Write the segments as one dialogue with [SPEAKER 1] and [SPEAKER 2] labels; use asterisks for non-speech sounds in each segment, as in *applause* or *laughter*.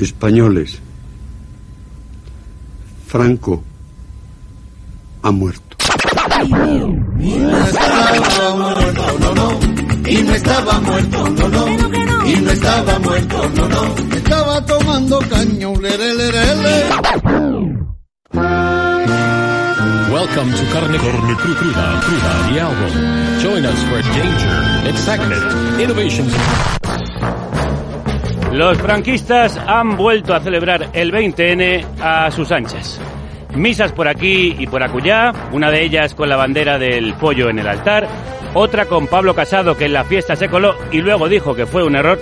[SPEAKER 1] españoles. Franco ha muerto.
[SPEAKER 2] Y no estaba muerto, no, no. Y no estaba muerto, no, no. Estaba tomando caño, lere, lere, lere.
[SPEAKER 3] Welcome to Carne, Carne Cru- Cruda, Cruda, the album. Join us for danger, excitement, innovations.
[SPEAKER 4] Los franquistas han vuelto a celebrar el 20N a sus anchas. Misas por aquí y por acullá, una de ellas con la bandera del pollo en el altar, otra con Pablo Casado que en la fiesta se coló y luego dijo que fue un error.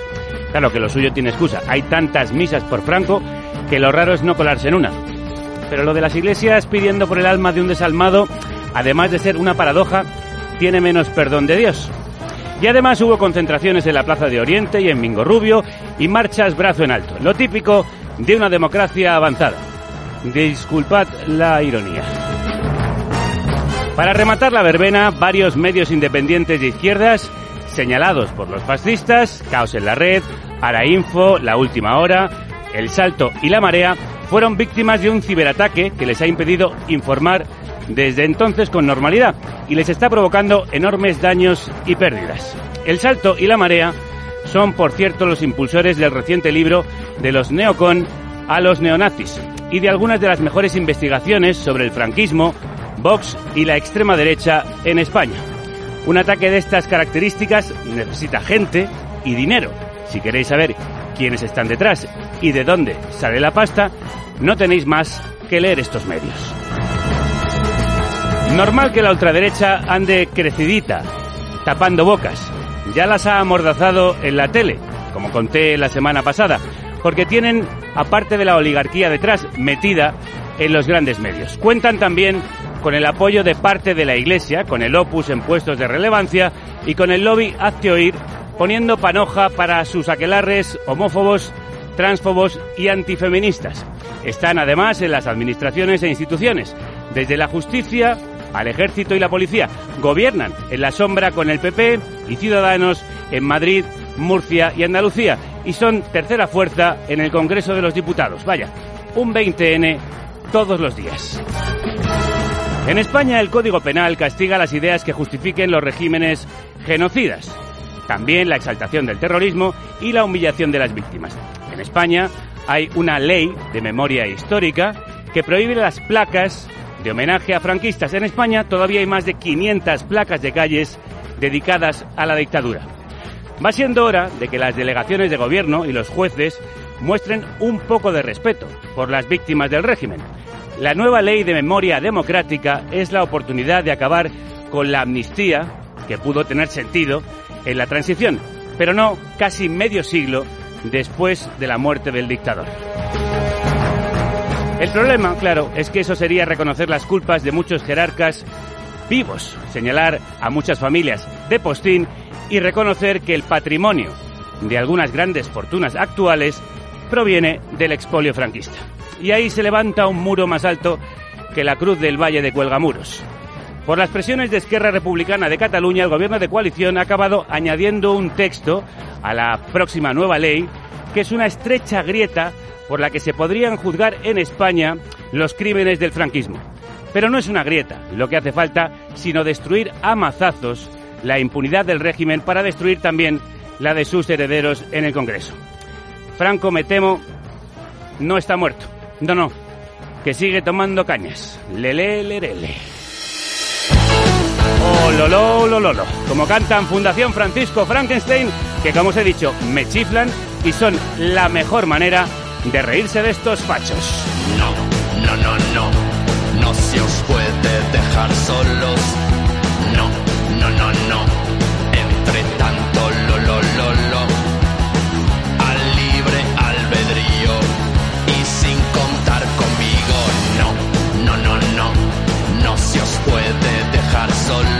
[SPEAKER 4] Claro que lo suyo tiene excusa. Hay tantas misas por Franco que lo raro es no colarse en una. Pero lo de las iglesias pidiendo por el alma de un desalmado, además de ser una paradoja, tiene menos perdón de Dios. Y además hubo concentraciones en la Plaza de Oriente y en Mingo Rubio y marchas brazo en alto, lo típico de una democracia avanzada. Disculpad la ironía. Para rematar la verbena, varios medios independientes de izquierdas, señalados por los fascistas, Caos en la Red, Arainfo, La Última Hora, El Salto y La Marea, fueron víctimas de un ciberataque que les ha impedido informar desde entonces con normalidad y les está provocando enormes daños y pérdidas. El Salto y La Marea son, por cierto, los impulsores del reciente libro de los neocon a los neonazis y de algunas de las mejores investigaciones sobre el franquismo, Vox y la extrema derecha en España. Un ataque de estas características necesita gente y dinero. Si queréis saber quiénes están detrás y de dónde sale la pasta, no tenéis más que leer estos medios. Normal que la ultraderecha ande crecidita, tapando bocas. Ya las ha amordazado en la tele, como conté la semana pasada, porque tienen, aparte de la oligarquía detrás, metida en los grandes medios. Cuentan también con el apoyo de parte de la Iglesia, con el opus en puestos de relevancia y con el lobby Hazte Oír, poniendo panoja para sus aquelarres homófobos, transfobos y antifeministas. Están además en las administraciones e instituciones, desde la justicia al ejército y la policía. Gobiernan en la sombra con el PP y Ciudadanos en Madrid, Murcia y Andalucía. Y son tercera fuerza en el Congreso de los Diputados. Vaya, un 20N todos los días. En España el Código Penal castiga las ideas que justifiquen los regímenes genocidas. También la exaltación del terrorismo y la humillación de las víctimas. En España hay una ley de memoria histórica que prohíbe las placas de homenaje a franquistas. En España todavía hay más de 500 placas de calles dedicadas a la dictadura. Va siendo hora de que las delegaciones de gobierno y los jueces muestren un poco de respeto por las víctimas del régimen. La nueva ley de memoria democrática es la oportunidad de acabar con la amnistía que pudo tener sentido en la transición, pero no casi medio siglo después de la muerte del dictador. El problema, claro, es que eso sería reconocer las culpas de muchos jerarcas vivos, señalar a muchas familias de postín y reconocer que el patrimonio de algunas grandes fortunas actuales proviene del expolio franquista. Y ahí se levanta un muro más alto que la cruz del Valle de Cuelgamuros. Por las presiones de Esquerra Republicana de Cataluña, el gobierno de coalición ha acabado añadiendo un texto a la próxima nueva ley que es una estrecha grieta por la que se podrían juzgar en España los crímenes del franquismo. Pero no es una grieta lo que hace falta, sino destruir a mazazos la impunidad del régimen para destruir también la de sus herederos en el Congreso. Franco, me temo, no está muerto. No, no, que sigue tomando cañas. Lele, lerele. Oh, lolo, lolo, Como cantan Fundación Francisco Frankenstein, que como os he dicho, me chiflan y son la mejor manera de reírse de estos fachos.
[SPEAKER 5] No, no, no, no, no se os puede dejar solos. No, no, no, no, entre tanto, lo, lo, lo, lo. Al libre albedrío y sin contar conmigo. No, no, no, no, no se os puede dejar solos.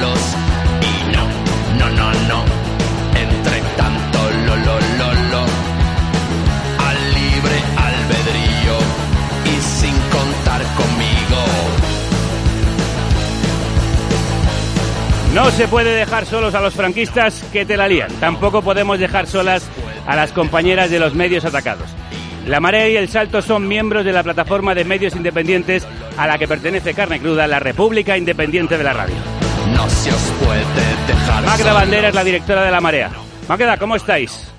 [SPEAKER 5] No
[SPEAKER 4] se puede dejar solos a los franquistas que te la lían. Tampoco podemos dejar solas a las compañeras de los medios atacados. La Marea y El Salto son miembros de la plataforma de medios independientes a la que pertenece Carne Cruda, la República Independiente de la Radio.
[SPEAKER 5] No se os puede dejar
[SPEAKER 4] Magda
[SPEAKER 5] solos.
[SPEAKER 4] Bandera es la directora de La Marea. Magda, ¿cómo estáis?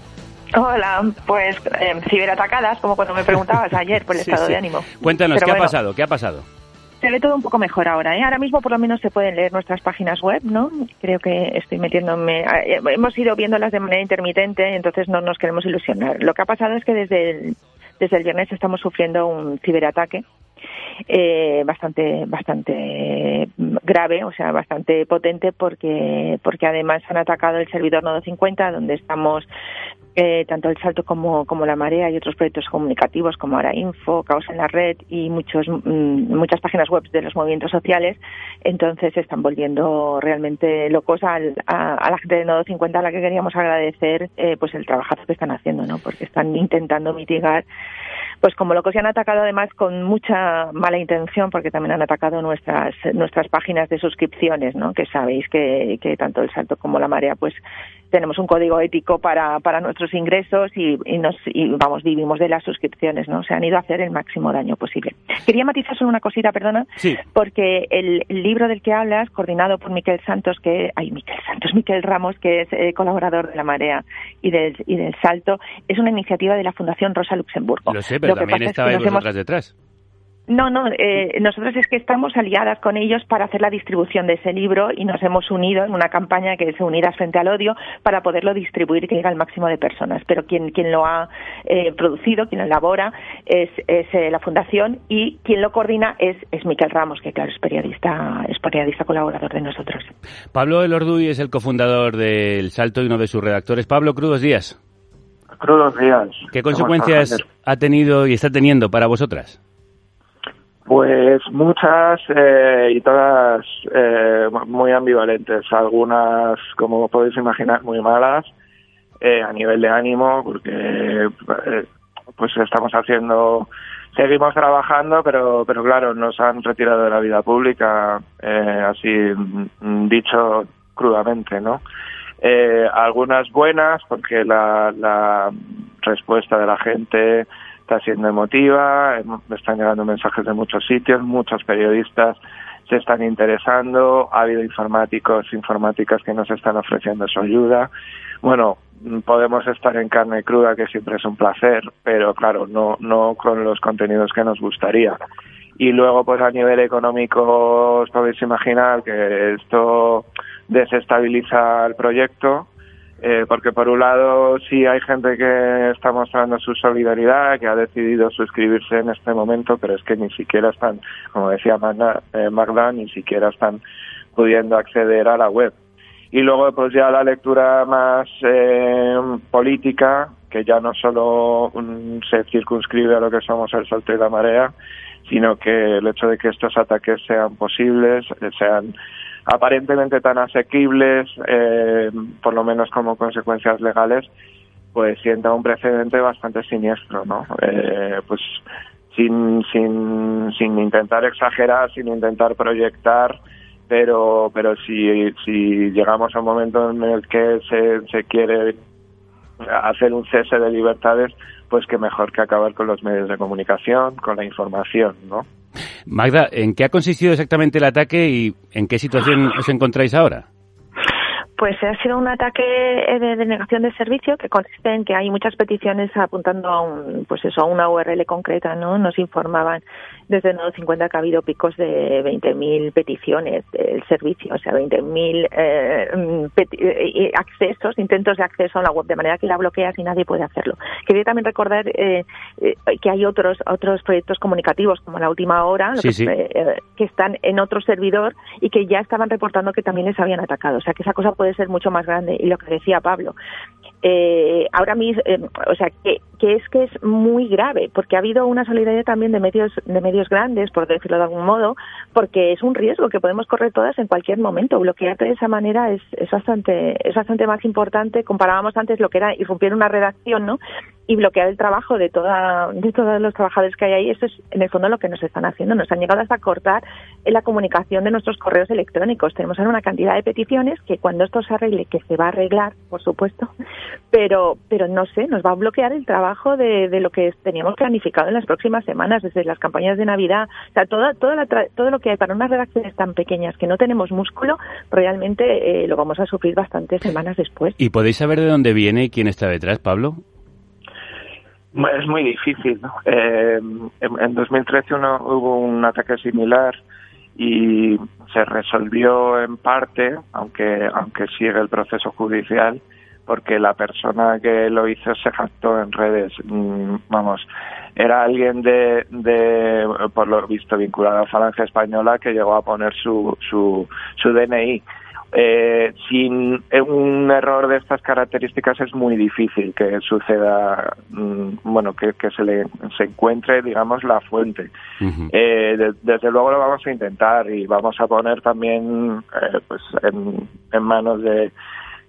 [SPEAKER 6] Hola, pues eh, ciberatacadas, como cuando me preguntabas ayer por el
[SPEAKER 4] Sí,
[SPEAKER 6] estado
[SPEAKER 4] sí.
[SPEAKER 6] de ánimo.
[SPEAKER 4] Cuéntanos,
[SPEAKER 6] Pero
[SPEAKER 4] ¿qué ha pasado? ¿Qué ha pasado?
[SPEAKER 6] Se ve todo un poco mejor ahora, ¿eh? Ahora mismo por lo menos se pueden leer nuestras páginas web, ¿no? Creo que estoy metiéndome... eh, Hemos ido viéndolas de manera intermitente, entonces no nos queremos ilusionar. Lo que ha pasado es que desde el, desde el viernes estamos sufriendo un ciberataque eh, bastante bastante grave, o sea, bastante potente porque porque además han atacado el servidor Nodo 50 donde estamos eh, tanto el Salto como, como la Marea y otros proyectos comunicativos como Ahora Info, Caos en la Red y muchos mm, muchas páginas web de los movimientos sociales, entonces están volviendo realmente locos al- a, a la gente de Nodo 50 a la que queríamos agradecer eh, pues el trabajazo que están haciendo, ¿no? Porque están intentando mitigar pues como locos y han atacado además con mucha mala intención porque también han atacado nuestras nuestras páginas de suscripciones, ¿no? Que sabéis que, que tanto el Salto como la Marea pues tenemos un código ético para, para nuestros ingresos y, y nos y vamos vivimos de las suscripciones, ¿no? Se han ido a hacer el máximo daño posible. Quería matizar solo una cosita, perdona,
[SPEAKER 4] Sí.
[SPEAKER 6] porque el, libro del que hablas, coordinado por Miquel Santos, que ay Miquel Santos, Miquel Ramos, que es eh, colaborador de la Marea y del y del Salto, es una iniciativa de la Fundación Rosa Luxemburgo.
[SPEAKER 4] Lo sé, pero
[SPEAKER 6] que
[SPEAKER 4] también
[SPEAKER 6] es que nos hemos-
[SPEAKER 4] vosotras detrás.
[SPEAKER 6] No, no, eh, nosotros es que estamos aliadas con ellos para hacer la distribución de ese libro y nos hemos unido en una campaña que es Unidas frente al Odio para poderlo distribuir y que llegue al máximo de personas. Pero quien, quien lo ha eh, producido, quien lo elabora, es, es eh, la Fundación y quien lo coordina es, es Miquel Ramos, que claro, es periodista, es periodista colaborador de nosotros.
[SPEAKER 4] Pablo Elorduy es el cofundador del Salto y uno de sus redactores. Pablo, crudos días.
[SPEAKER 7] Crudos días.
[SPEAKER 4] ¿Qué
[SPEAKER 7] ¿Cómo
[SPEAKER 4] consecuencias ha tenido y está teniendo para vosotras?
[SPEAKER 7] Pues muchas eh, y todas eh, muy ambivalentes. Algunas, como podéis imaginar, muy malas eh, a nivel de ánimo, porque eh, pues estamos haciendo, seguimos trabajando, pero pero claro, nos han retirado de la vida pública, eh, así mm, dicho crudamente, ¿no? Algunas buenas, porque la, la respuesta de la gente está siendo emotiva, em- me están llegando mensajes de muchos sitios, muchos periodistas se están interesando, ha habido informáticos, informáticas que nos están ofreciendo su ayuda. Bueno, mm, podemos estar en carne cruda, que siempre es un placer, pero claro, no, no con los contenidos que nos gustaría. Y luego, pues a nivel económico, os podéis imaginar que esto desestabiliza el proyecto, eh, porque por un lado sí hay gente que está mostrando su solidaridad, que ha decidido suscribirse en este momento, pero es que ni siquiera están, como decía Magda, eh, Magda, ni siquiera están pudiendo acceder a la web. Y luego pues ya la lectura más eh, política, que ya no solo mm, se circunscribe a lo que somos el salto y la marea, sino que el hecho de que estos ataques sean posibles, eh, sean aparentemente tan asequibles, eh, por lo menos como consecuencias legales, pues sienta un precedente bastante siniestro, ¿no? Eh, pues sin, sin, sin intentar exagerar, sin intentar proyectar, pero, pero si, si llegamos a un momento en el que se, se quiere hacer un cese de libertades, pues que mejor que acabar con los medios de comunicación, con la información, ¿no?
[SPEAKER 4] Magda, ¿en qué ha consistido exactamente el ataque y en qué situación os encontráis ahora?
[SPEAKER 6] Pues ha sido un ataque eh, de denegación de servicio que consiste en que hay muchas peticiones apuntando a un, pues eso, a una URL concreta, ¿no? Nos informaban desde Nodo 50 que ha habido picos de 20.000 peticiones del servicio, o sea, 20.000 eh, mm, peti- eh, accesos, intentos de acceso a la web, de manera que la bloqueas y nadie puede hacerlo. Quería también recordar eh, eh, que hay otros otros proyectos comunicativos, como la última hora, lo
[SPEAKER 4] Sí,
[SPEAKER 6] que,
[SPEAKER 4] sí.
[SPEAKER 6] eh, que están en otro servidor y que ya estaban reportando que también les habían atacado. O sea, que esa cosa puede ser mucho más grande. Y lo que decía Pablo, eh, ahora mismo, eh, o sea, que, que es que es muy grave, porque ha habido una solidaridad también de medios de medios grandes, por decirlo de algún modo, porque es un riesgo que podemos correr todas en cualquier momento. Bloquearte de esa manera es, es bastante es bastante más importante. Comparábamos antes lo que era irrumpir una redacción, ¿no? Y bloquear el trabajo de toda de todos los trabajadores que hay ahí. Eso es en el fondo lo que nos están haciendo. Nos han llegado hasta cortar la comunicación de nuestros correos electrónicos. Tenemos ahora una cantidad de peticiones que cuando esto se arregle, que se va a arreglar, por supuesto, pero pero no sé, nos va a bloquear el trabajo trabajo de, de, lo que teníamos planificado en las próximas semanas, desde las campañas de Navidad, o sea, toda, toda la todo lo que hay para unas redacciones tan pequeñas que no tenemos músculo, realmente eh, lo vamos a sufrir bastantes semanas después.
[SPEAKER 4] ¿Y podéis saber de dónde viene y quién está detrás, Pablo?
[SPEAKER 7] Es muy difícil. Eh, en, 2013 uno, hubo un ataque similar y se resolvió en parte, aunque aunque sigue el proceso judicial, porque la persona que lo hizo se jactó en redes. Mm, vamos, era alguien de, de, por lo visto, vinculado a Falange Española que llegó a poner su, su, su DNI. Eh, sin un error de estas características es muy difícil que suceda, mm, bueno, que, que se le se encuentre, digamos, la fuente. eh, desde luego lo vamos a intentar y vamos a poner también, eh, pues, en, en manos de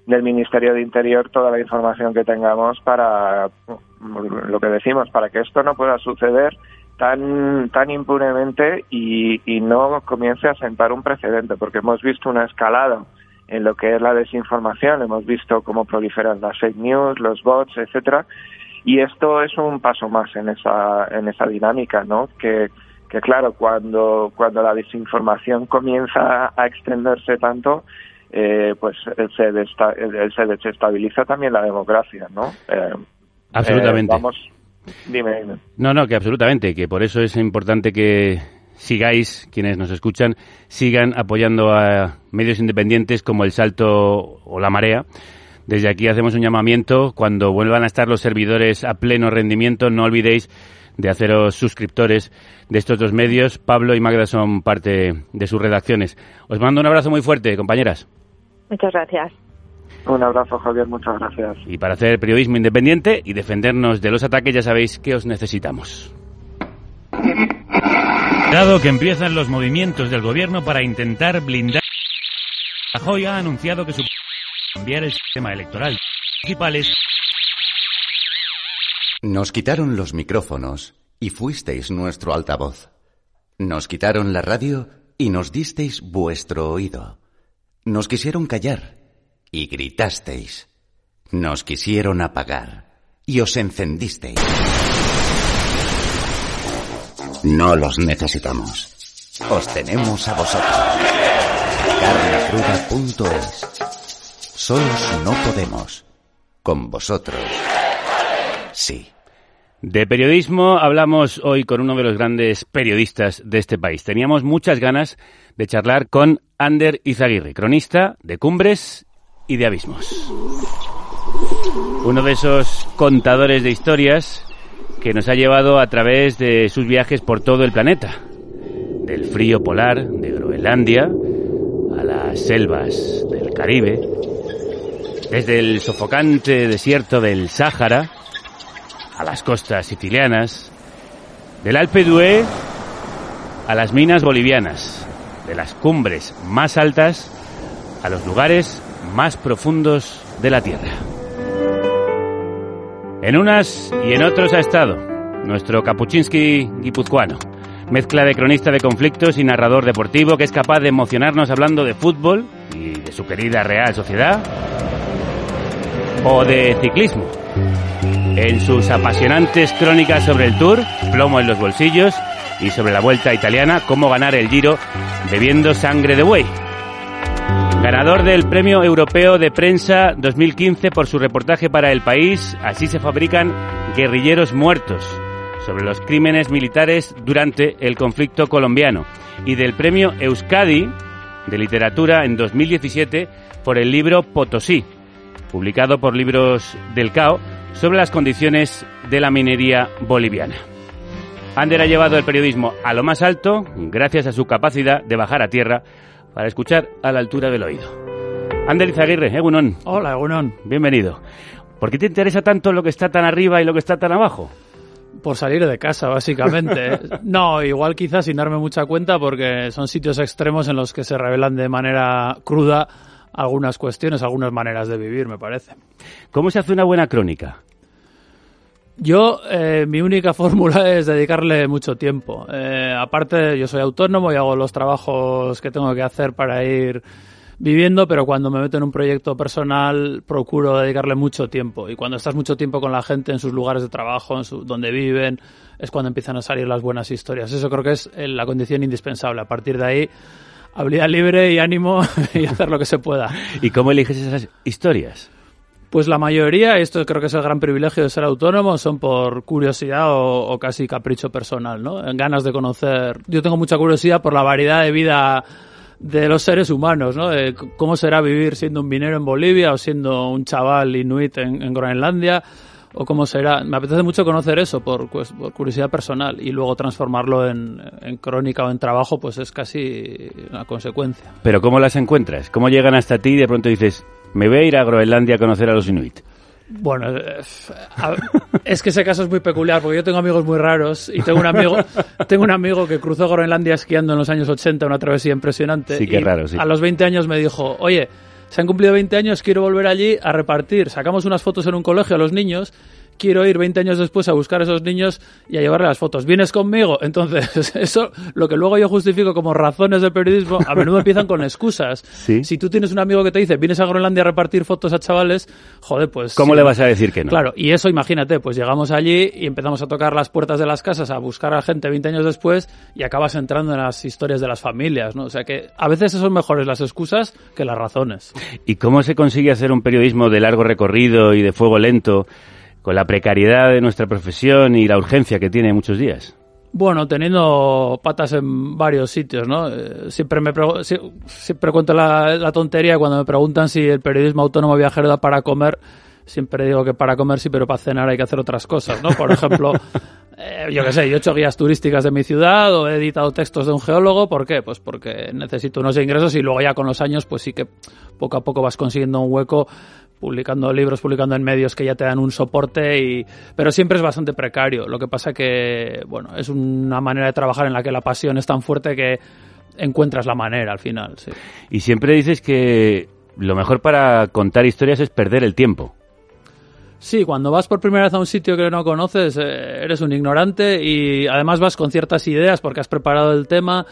[SPEAKER 7] del Ministerio de Interior toda la información que tengamos para lo que decimos, para que esto no pueda suceder tan tan impunemente y, y no comience a sentar un precedente, porque hemos visto una escalada en lo que es la desinformación, hemos visto cómo proliferan las fake news, los bots, etcétera, y esto es un paso más en esa en esa dinámica, ¿no? Que que claro, cuando cuando la desinformación comienza a extenderse tanto, eh, pues se, se desestabiliza también la democracia, ¿no? Eh,
[SPEAKER 4] absolutamente.
[SPEAKER 7] Eh, vamos, dime, dime.
[SPEAKER 4] No, no, que absolutamente, que por eso es importante que sigáis, quienes nos escuchan, sigan apoyando a medios independientes como El Salto o La Marea. Desde aquí hacemos un llamamiento. Cuando vuelvan a estar los servidores a pleno rendimiento, no olvidéis de haceros suscriptores de estos dos medios. Pablo y Magda son parte de sus redacciones. Os mando un abrazo muy fuerte, compañeras.
[SPEAKER 6] Muchas gracias.
[SPEAKER 7] Un abrazo, Javier, muchas gracias.
[SPEAKER 4] Y para hacer periodismo independiente y defendernos de los ataques, ya sabéis que os necesitamos. Dado que empiezan los movimientos del gobierno para intentar blindar. Rajoy ha anunciado que su cambiar el sistema electoral principales.
[SPEAKER 8] Nos quitaron los micrófonos y fuisteis nuestro altavoz. Nos quitaron la radio y nos disteis vuestro oído. Nos quisieron callar y gritasteis. Nos quisieron apagar y os encendisteis. No los necesitamos. Os tenemos a vosotros. Carnacruda.es Solos no podemos. Con vosotros. Sí.
[SPEAKER 4] De periodismo hablamos hoy con uno de los grandes periodistas de este país. Teníamos muchas ganas de charlar con Ander Izaguirre, cronista de Cumbres y de Abismos. Uno de esos contadores de historias que nos ha llevado a través de sus viajes por todo el planeta. Del frío polar de Groenlandia a las selvas del Caribe, desde el sofocante desierto del Sáhara a las costas sicilianas, del Alpe d'Huez a las minas bolivianas, de las cumbres más altas a los lugares más profundos de la Tierra. En unas y en otros ha estado nuestro Kapuczynski guipuzcoano, mezcla de cronista de conflictos y narrador deportivo que es capaz de emocionarnos hablando de fútbol y de su querida Real Sociedad, o de ciclismo, en sus apasionantes crónicas sobre el Tour, plomo en los bolsillos, y sobre la vuelta italiana, cómo ganar el Giro bebiendo sangre de buey. Ganador del Premio Europeo de Prensa 2015 por su reportaje para El País, así se fabrican guerrilleros muertos sobre los crímenes militares durante el conflicto colombiano. Y del Premio Euskadi de Literatura en 2017 por el libro Potosí, publicado por Libros del CAO, sobre las condiciones de la minería boliviana. Ander ha llevado el periodismo a lo más alto gracias a su capacidad de bajar a tierra para escuchar a la altura del oído. Ander Izaguirre, Egunon.
[SPEAKER 9] Hola, Egunon.
[SPEAKER 4] Bienvenido. ¿Por qué te interesa tanto lo que está tan arriba y lo que está tan abajo?
[SPEAKER 9] Por salir de casa, básicamente. *laughs* no, igual quizás sin darme mucha cuenta porque son sitios extremos en los que se revelan de manera cruda algunas cuestiones, algunas maneras de vivir, me parece.
[SPEAKER 4] ¿Cómo se hace una buena crónica?
[SPEAKER 9] Yo, eh, mi única *laughs* fórmula es dedicarle mucho tiempo. Eh, aparte, yo soy autónomo y hago los trabajos que tengo que hacer para ir viviendo, pero cuando me meto en un proyecto personal procuro dedicarle mucho tiempo. Y cuando estás mucho tiempo con la gente en sus lugares de trabajo, en su, donde viven, es cuando empiezan a salir las buenas historias. Eso creo que es eh, la condición indispensable. A partir de ahí, habilidad libre y ánimo *laughs* y hacer lo que se pueda.
[SPEAKER 4] ¿Y cómo eliges esas historias?
[SPEAKER 9] Pues la mayoría, esto creo que es el gran privilegio de ser autónomo, son por curiosidad o, o, casi capricho personal, ¿no? En ganas de conocer. Yo tengo mucha curiosidad por la variedad de vida de los seres humanos, ¿no? De cómo será vivir siendo un minero en Bolivia o siendo un chaval inuit en, en Groenlandia o cómo será. Me apetece mucho conocer eso por, pues, por curiosidad personal y luego transformarlo en, en, crónica o en trabajo, pues es casi una consecuencia.
[SPEAKER 4] Pero ¿cómo las encuentras? ¿Cómo llegan hasta ti y de pronto dices, me voy a ir a Groenlandia a conocer a los inuit?
[SPEAKER 9] Bueno, es que ese caso es muy peculiar porque yo tengo amigos muy raros y tengo un amigo, *laughs* tengo un amigo que cruzó Groenlandia esquiando en los años 80, una travesía impresionante.
[SPEAKER 4] Sí, qué raro, sí.
[SPEAKER 9] A los 20 años me dijo, oye, se han cumplido 20 años, quiero volver allí a repartir. Sacamos unas fotos en un colegio a los niños quiero ir 20 años después a buscar a esos niños y a llevarle las fotos. ¿Vienes conmigo? *laughs* Entonces, eso, lo que luego yo justifico como razones del periodismo, a menudo empiezan con excusas.
[SPEAKER 4] ¿Sí?
[SPEAKER 9] Si tú tienes un amigo que te dice, vienes a Groenlandia a repartir fotos a chavales, joder, pues...
[SPEAKER 4] ¿Cómo sí, le vas a decir que no?
[SPEAKER 9] Claro, y eso imagínate, pues llegamos allí y empezamos a tocar las puertas de las casas, a buscar a gente 20 años después y acabas entrando en las historias de las familias, ¿no? O sea que a veces son mejores las excusas que las razones.
[SPEAKER 4] ¿Y cómo se consigue hacer un periodismo de largo recorrido y de fuego lento? Con la precariedad de nuestra profesión y la urgencia que tiene muchos días?
[SPEAKER 9] Bueno, teniendo patas en varios sitios, ¿no? Eh, siempre me siempre cuento la, la, tontería cuando me preguntan si el periodismo autónomo viajero da para comer. Siempre digo que para comer sí, pero para cenar hay que hacer otras cosas, ¿no? Por ejemplo, *laughs* eh, yo qué sé, yo he hecho guías turísticas de mi ciudad o he editado textos de un geólogo. ¿Por qué? Pues porque necesito unos ingresos y luego ya con los años, pues sí que poco a poco vas consiguiendo un hueco publicando libros, publicando en medios que ya te dan un soporte, y, pero siempre es bastante precario. Lo que pasa que, bueno, es una manera de trabajar en la que la pasión es tan fuerte que encuentras la manera al final.
[SPEAKER 4] Y siempre dices que lo mejor para contar historias es perder el tiempo.
[SPEAKER 9] Sí, cuando vas por primera vez a un sitio que no conoces, eh, eres un ignorante y además vas con ciertas ideas porque has preparado el tema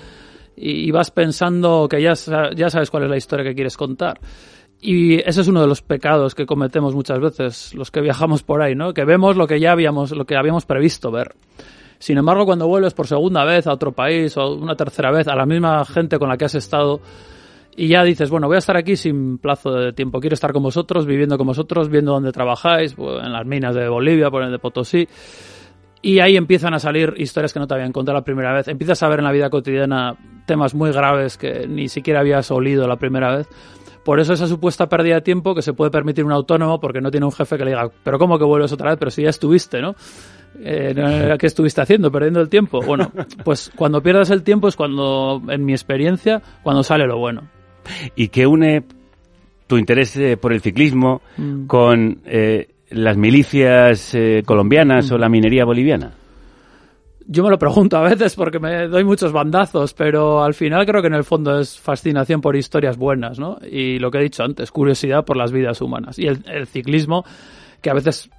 [SPEAKER 9] y, vas pensando que ya, ya sabes cuál es la historia que quieres contar. Y ese es uno de los pecados que cometemos muchas veces los que viajamos por ahí, ¿no? Que vemos lo que ya habíamos, lo que habíamos previsto ver. Sin embargo, cuando vuelves por segunda vez a otro país o una tercera vez a la misma gente con la que has estado y ya dices, bueno, voy a estar aquí sin plazo de tiempo, quiero estar con vosotros, viviendo con vosotros, viendo dónde trabajáis, pues, en las minas de Bolivia, por el de Potosí. Y ahí empiezan a salir historias que no te habían contado la primera vez. Empiezas a ver en la vida cotidiana temas muy graves que ni siquiera habías olido la primera vez. Por eso esa supuesta pérdida de tiempo que se puede permitir un autónomo porque no tiene un jefe que le diga, pero ¿cómo que vuelves otra vez? Pero si ya estuviste, ¿no? Eh, ¿Qué estuviste haciendo? ¿Perdiendo el tiempo? Bueno, pues cuando pierdas el tiempo es cuando, en mi experiencia, cuando sale lo bueno.
[SPEAKER 4] ¿Y qué une tu interés eh, por el ciclismo mm. con eh, las milicias eh, colombianas mm. o la minería boliviana?
[SPEAKER 9] Yo me lo pregunto a veces porque me doy muchos bandazos, pero al final creo que en el fondo es fascinación por historias buenas, ¿no? Y lo que he dicho antes, curiosidad por las vidas humanas. Y el, el ciclismo, que a veces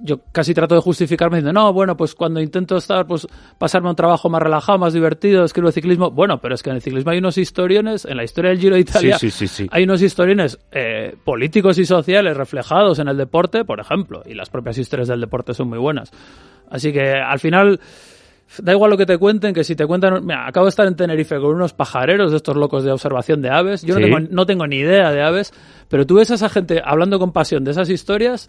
[SPEAKER 9] yo casi trato de justificarme diciendo, no, bueno, pues cuando intento estar, pues pasarme a un trabajo más relajado, más divertido, escribo ciclismo. Bueno, pero es que en el ciclismo hay unos historiones, en la historia del Giro de Italia,
[SPEAKER 4] sí, sí, sí,
[SPEAKER 9] hay unos historiones eh, políticos y sociales reflejados en el deporte, por ejemplo, y las propias historias del deporte son muy buenas. Así que al final da igual lo que te cuenten, que si te cuentan... Mira, acabo de estar en Tenerife con unos pajareros de estos locos de observación de aves. Yo no, tengo, no tengo ni idea de aves, pero tú ves a esa gente hablando con pasión de esas historias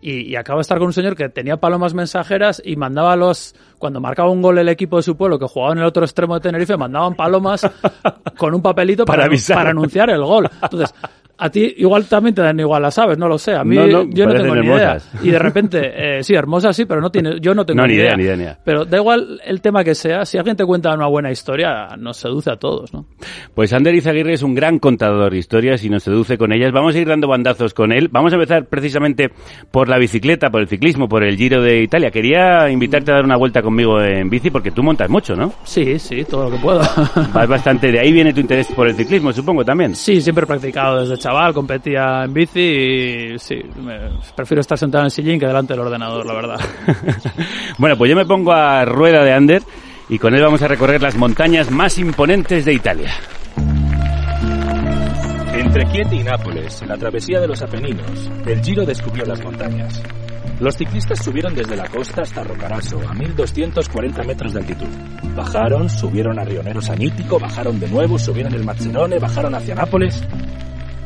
[SPEAKER 9] y, y, acabo de estar con un señor que tenía palomas mensajeras y mandaba los... Cuando marcaba un gol el equipo de su pueblo que jugaba en el otro extremo de Tenerife, mandaban palomas *laughs* con un papelito para,
[SPEAKER 4] para,
[SPEAKER 9] para anunciar el gol. Entonces, a ti igual también te dan igual las aves, no lo sé. A mí
[SPEAKER 4] no, no,
[SPEAKER 9] yo no tengo ni
[SPEAKER 4] hermosas.
[SPEAKER 9] idea. Y de repente, *laughs* eh, sí, hermosas sí, pero no tiene, yo no tengo
[SPEAKER 4] no,
[SPEAKER 9] ni, idea.
[SPEAKER 4] Ni idea, ni idea.
[SPEAKER 9] Pero da igual el tema que sea, si alguien te cuenta una buena historia, nos seduce a todos, ¿no?
[SPEAKER 4] Pues Ander Izaguirre es un gran contador de historias y nos seduce con ellas. Vamos a ir dando bandazos con él. Vamos a empezar precisamente por la bicicleta, por el ciclismo, por el Giro de Italia. Quería invitarte a dar una vuelta conmigo en bici porque tú montas mucho, ¿no?
[SPEAKER 9] Sí, sí, todo lo que puedo.
[SPEAKER 4] Vas bastante, de ahí viene tu interés por el ciclismo, supongo también.
[SPEAKER 9] Sí, siempre he practicado desde chaval, competía en bici y sí, me, prefiero estar sentado en el sillín que delante del ordenador, la verdad. *laughs*
[SPEAKER 4] bueno, pues yo me pongo a rueda de Ander y con él vamos a recorrer las montañas más imponentes de Italia.
[SPEAKER 10] Entre Chieti y Nápoles, la travesía de los Apeninos, el Giro descubrió las montañas. Los ciclistas subieron desde la costa hasta Rocaraso, a 1240 metros de altitud. Bajaron, subieron a Rionero Sanítico, bajaron de nuevo, subieron el Mazzerone, bajaron hacia Nápoles.